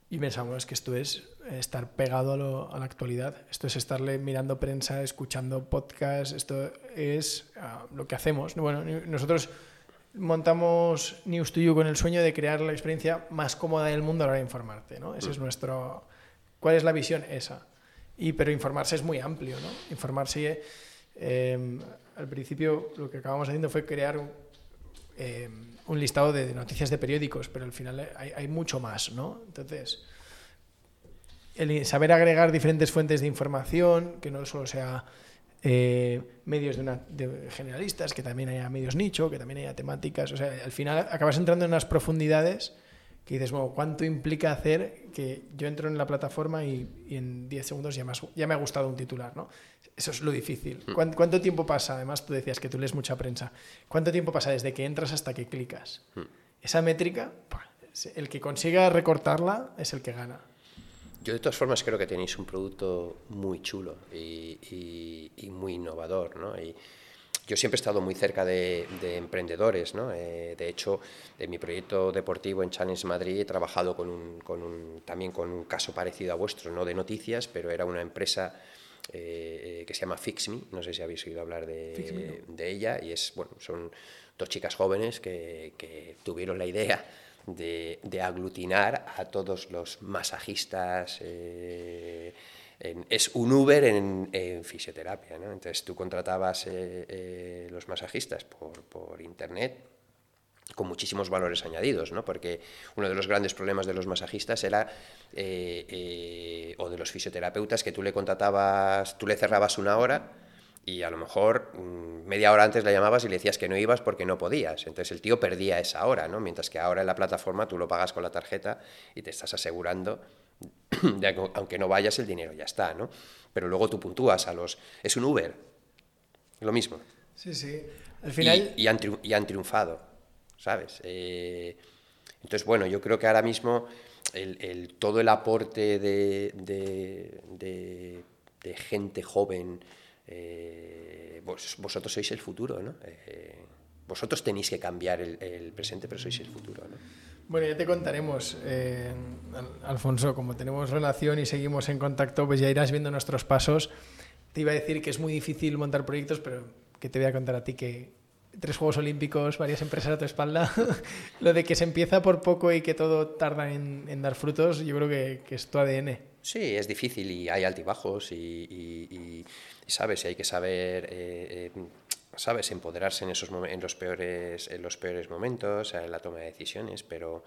y pensamos que esto es estar pegado a, la actualidad, esto es estarle mirando prensa, escuchando podcasts, esto es ah, lo que hacemos. Bueno, nosotros montamos News to You con el sueño de crear la experiencia más cómoda del mundo a la hora de informarte, ¿no? Ese es mm. nuestro... ¿Cuál es la visión? Esa. Y, pero informarse es muy amplio, ¿no? Informarse... Eh, al principio lo que acabamos haciendo fue crear un, un listado de, noticias de periódicos, pero al final hay, mucho más, ¿no? Entonces, el saber agregar diferentes fuentes de información, que no solo sea eh, medios de, una, de, generalistas, que también haya medios nicho, que también haya temáticas, o sea, al final acabas entrando en unas profundidades que dices, bueno, ¿cuánto implica hacer que yo entro en la plataforma y, en 10 segundos ya me, ya me, ha gustado un titular? ¿no? Eso es lo difícil. Mm. ¿Cuánto, tiempo pasa? Además, tú decías que tú lees mucha prensa. ¿Cuánto tiempo pasa desde que entras hasta que clicas? Mm. Esa métrica, el que consiga recortarla es el que gana. Yo de todas formas creo que tenéis un producto muy chulo y, y muy innovador, ¿no? Y, yo siempre he estado muy cerca de, emprendedores, ¿no? Eh, de hecho, en mi proyecto deportivo en Challenge Madrid he trabajado con un, con un, también con un caso parecido a vuestro, no de noticias, pero era una empresa eh, que se llama FixMe, no sé si habéis oído hablar de, de ella, y es, bueno, son dos chicas jóvenes que, que tuvieron la idea de, de, aglutinar a todos los masajistas, eh, es un Uber en, fisioterapia. ¿no? Entonces tú contratabas eh, eh, los masajistas por, por, internet con muchísimos valores añadidos, ¿no? porque uno de los grandes problemas de los masajistas era, eh, o de los fisioterapeutas, que tú le contratabas, tú le cerrabas una hora y a lo mejor mm, media hora antes le llamabas y le decías que no ibas porque no podías. Entonces el tío perdía esa hora, ¿no? mientras que ahora en la plataforma tú lo pagas con la tarjeta y te estás asegurando <clears throat> aunque no vayas el dinero ya está, ¿no? Pero luego tú puntúas a los... Es un Uber, lo mismo. Sí, sí. Al final... Y, han, triunfado, ¿sabes? Eh, entonces, bueno, yo creo que ahora mismo el, todo el aporte de, de, gente joven, eh, vosotros sois el futuro, ¿no? Eh, vosotros tenéis que cambiar el, el presente, pero sois el futuro, ¿no? Bueno, ya te contaremos, eh, Alfonso, como tenemos relación y seguimos en contacto, pues ya irás viendo nuestros pasos. Te iba a decir que es muy difícil montar proyectos, pero que te voy a contar a ti que tres Juegos Olímpicos, varias empresas a tu espalda, <laughs> lo de que se empieza por poco y que todo tarda en, dar frutos, yo creo que, es tu ADN. Sí, es difícil y hay altibajos y, sabes, hay que saber... Eh, eh, ¿sabes? Empoderarse en, esos en, los peores, en los peores momentos, en la toma de decisiones, pero,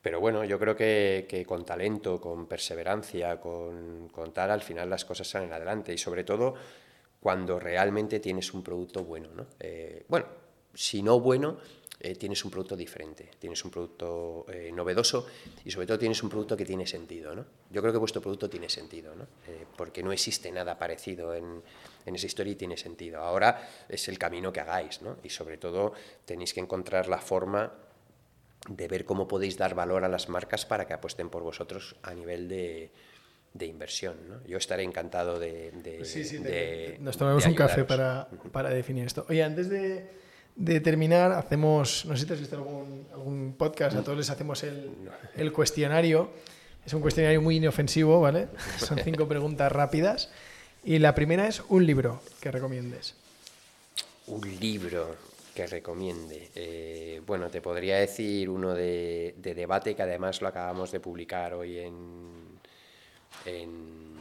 pero bueno, yo creo que, con talento, con perseverancia, con, con, tal, al final las cosas salen adelante y sobre todo cuando realmente tienes un producto bueno, ¿no? Eh, bueno, si no bueno, eh, tienes un producto diferente, tienes un producto eh, novedoso y sobre todo tienes un producto que tiene sentido. ¿no? Yo creo que vuestro producto tiene sentido, ¿no? Porque no existe nada parecido en, en, esa historia y tiene sentido. Ahora es el camino que hagáis ¿no? y sobre todo tenéis que encontrar la forma de ver cómo podéis dar valor a las marcas para que apuesten por vosotros a nivel de, de inversión. ¿no? Yo estaré encantado de... de, sí, sí, nos tomamos un café para, para definir esto. Oye, antes de de terminar, hacemos, no sé si te has visto algún, algún podcast, a todos les hacemos el, el cuestionario. Es un cuestionario muy inofensivo, ¿vale? <laughs> Son cinco preguntas rápidas. Y la primera es un libro que recomiendes. Un libro que recomiende. Eh, bueno, te podría decir uno de, debate que además lo acabamos de publicar hoy en, en,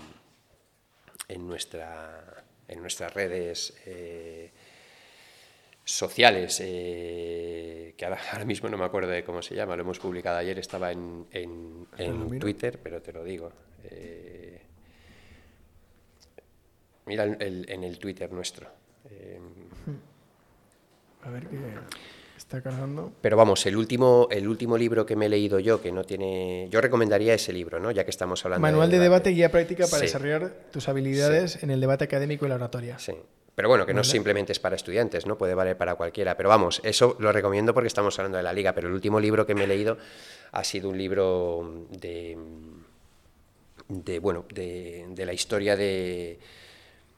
nuestra, en nuestras redes eh, sociales, eh, que ahora, mismo no me acuerdo de cómo se llama, lo hemos publicado ayer, estaba en, en, Twitter, pero te lo digo. Mira en el Twitter nuestro. A ver qué está cargando. Pero vamos, el último, el último libro que me he leído yo, que no tiene. Yo recomendaría ese libro, ¿no? Ya que estamos hablando. Manual de, debate. guía práctica para desarrollar tus habilidades en el debate académico y la oratoria. Sí. Pero bueno, que no simplemente es para estudiantes, ¿no? Puede valer para cualquiera. Pero vamos, eso lo recomiendo porque estamos hablando de la liga. Pero el último libro que me he leído ha sido un libro de. de bueno, de, de la historia de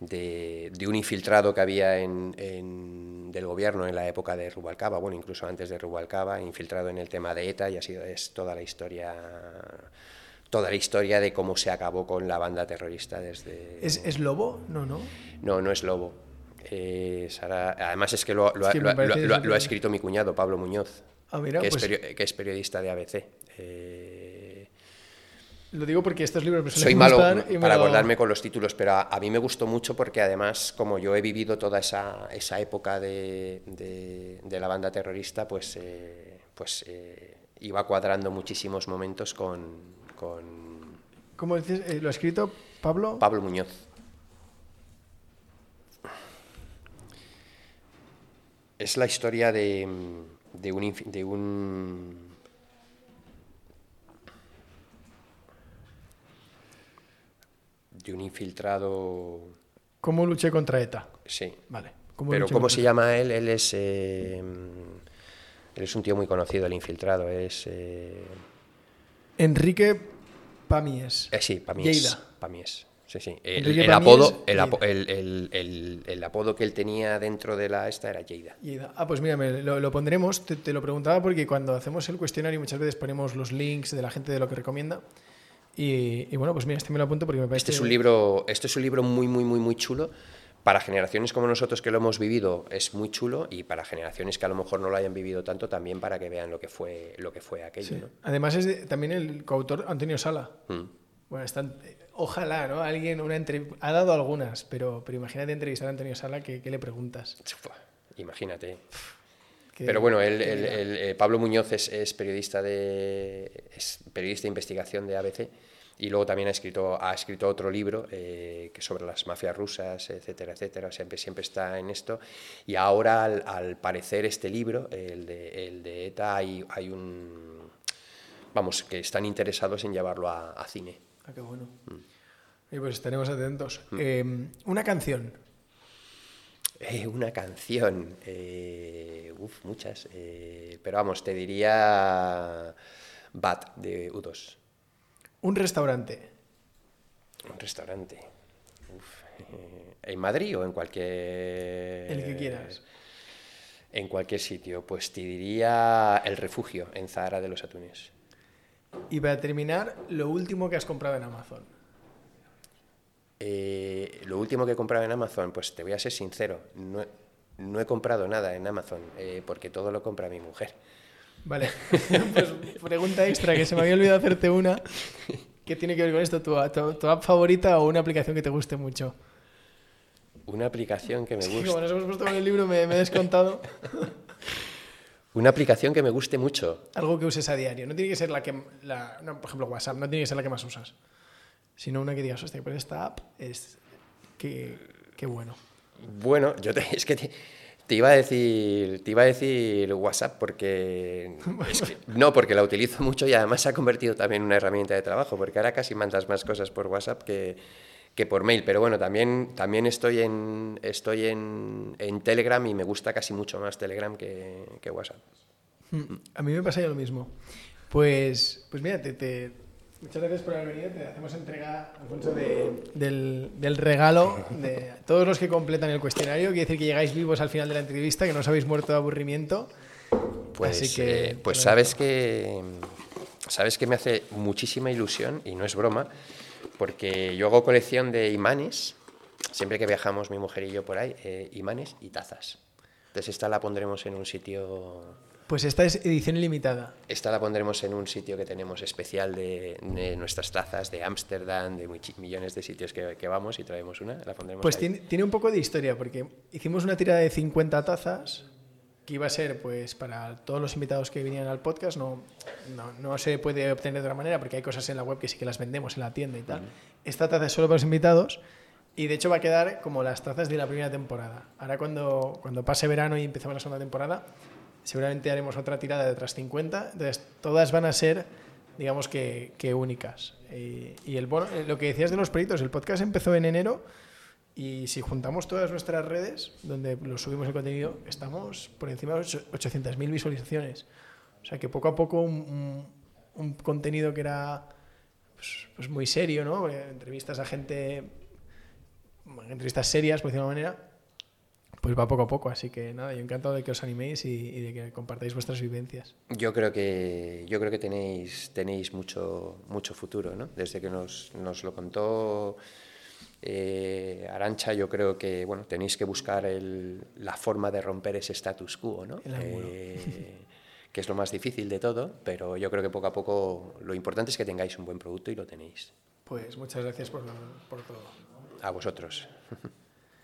de, un infiltrado que había en, del gobierno en la época de Rubalcaba, bueno, incluso antes de Rubalcaba, infiltrado en el tema de ETA y ha sido es toda la historia toda la historia de cómo se acabó con la banda terrorista desde... ¿Es, Lobo? No, no. No, no es Lobo. además es que lo, ha escrito mi cuñado, Pablo Muñoz, ah, mira, que, pues... que, es periodista de ABC. Eh, lo digo porque estos libros Soy malo para acordarme con los títulos, pero a, mí me gustó mucho porque además, como yo he vivido toda esa, esa época de, de, la banda terrorista, pues, eh, pues eh, iba cuadrando muchísimos momentos con... con ¿Cómo dices? Eh, ¿Lo ha escrito Pablo? Pablo Muñoz. Es la historia de, de un, de un de un infiltrado. ¿Cómo luché contra ETA? Sí. Vale. Pero ¿cómo se llama él? Él es, eh, él es un tío muy conocido, el infiltrado. Es. Eh, Enrique Pamies. Eh, sí, Pamies. Pamies. Sí, sí. El, apodo, el, apodo que él tenía dentro de la esta era Lleida. Ah, pues mira, lo, pondremos. Te, te, lo preguntaba porque cuando hacemos el cuestionario muchas veces ponemos los links de la gente de lo que recomienda. Y, bueno, pues mira, este me lo apunto porque me parece... Este es un libro, este es un libro muy, muy, muy, muy chulo. Para generaciones como nosotros que lo hemos vivido es muy chulo y para generaciones que a lo mejor no lo hayan vivido tanto también para que vean lo que fue, lo que fue aquello. Además es también el coautor Antonio Sala. Mm. Bueno, están, ojalá, ¿no? Alguien una ha dado algunas, pero, pero imagínate entrevistar a Antonio Sala, ¿qué, le preguntas? Imagínate. Pero bueno, el, eh, Pablo Muñoz es, periodista de es periodista de investigación de ABC y luego también ha escrito ha escrito otro libro eh, que sobre las mafias rusas, etcétera, etcétera. Siempre siempre está en esto y ahora al, parecer este libro, el de, el de ETA, hay, hay un vamos que están interesados en llevarlo a, cine. Ah, qué bueno. Mm. Y pues estaremos atentos. Mm. Eh, una canción. Eh, una canción. Eh, uf, muchas. Eh, pero vamos, te diría Bat de U2. Un restaurante. Un restaurante. ¿En Madrid o en cualquier. El que quieras. En cualquier sitio. Pues te diría El Refugio, en Zahara de los Atunes. Y para terminar, lo último que has comprado en Amazon. Eh, lo último que he comprado en Amazon, pues te voy a ser sincero, no, he comprado nada en Amazon eh, porque todo lo compra mi mujer. Vale, <laughs> pues pregunta extra que se me había olvidado hacerte una. ¿Qué tiene que ver con esto? ¿Tu, app favorita o una aplicación que te guste mucho? Una aplicación que me <laughs> guste. como nos hemos puesto con el libro, me, he descontado. <laughs> Una aplicación que me guste mucho. Algo que uses a diario. No tiene que ser la que. La, por ejemplo, WhatsApp, no tiene que ser la que más usas sino una que digas, hostia, pero esta app es. Qué, bueno. Bueno, yo te, <laughs> es que te, iba a decir, te iba a decir WhatsApp porque <laughs> no, porque la utilizo mucho y además se ha convertido también en una herramienta de trabajo, porque ahora casi mandas más cosas por WhatsApp que, que por mail. Pero bueno, también, también estoy, en, estoy en, en Telegram y me gusta casi mucho más Telegram que, que WhatsApp. Hmm, a mí me pasa ya lo mismo. Pues, pues mira, te, Muchas gracias por haber venido. Te hacemos entrega, Alfonso, del, del, regalo de <laughs> todos los que completan el cuestionario. Quiere decir que llegáis vivos al final de la entrevista, que no os habéis muerto de aburrimiento. Pues, que, eh, pues sabes que Sabes que me hace muchísima ilusión, y no es broma, porque yo hago colección de imanes, siempre que viajamos mi mujer y yo por ahí, eh, imanes y tazas. Entonces esta la pondremos en un sitio pues esta es edición limitada. Esta la pondremos en un sitio que tenemos especial de, nuestras tazas de Ámsterdam, de millones de sitios que, vamos y traemos una. La pondremos pues tiene, tiene, un poco de historia, porque hicimos una tirada de 50 tazas que iba a ser pues para todos los invitados que vinieran al podcast. No, no, se puede obtener de otra manera porque hay cosas en la web que sí que las vendemos en la tienda y tal. Esta taza es solo para los invitados. Y de hecho va a quedar como las tazas de la primera temporada. Ahora cuando, cuando pase verano y empezamos la segunda temporada, seguramente haremos otra tirada de otras 50. Entonces, todas van a ser, digamos que, únicas. Y, el, eh, lo que decías de los proyectos, el podcast empezó en enero y si juntamos todas nuestras redes, donde lo subimos el contenido, estamos por encima de 800.000 visualizaciones. O sea que poco a poco un, contenido que era pues, pues, muy serio, ¿no? Entrevistas a gente, entrevistas serias, por decirlo de una manera, pues va poco a poco, así que nada, yo encantado de que os animéis y, de que compartáis vuestras vivencias. Yo creo que, yo creo que tenéis, tenéis mucho, mucho futuro, ¿no? Desde que nos, nos lo contó eh, Arancha, yo creo que bueno, tenéis que buscar el, la forma de romper ese status quo, ¿no? Eh, que es lo más difícil de todo, pero yo creo que poco a poco lo importante es que tengáis un buen producto y lo tenéis. Pues muchas gracias por, por todo. A vosotros. <laughs>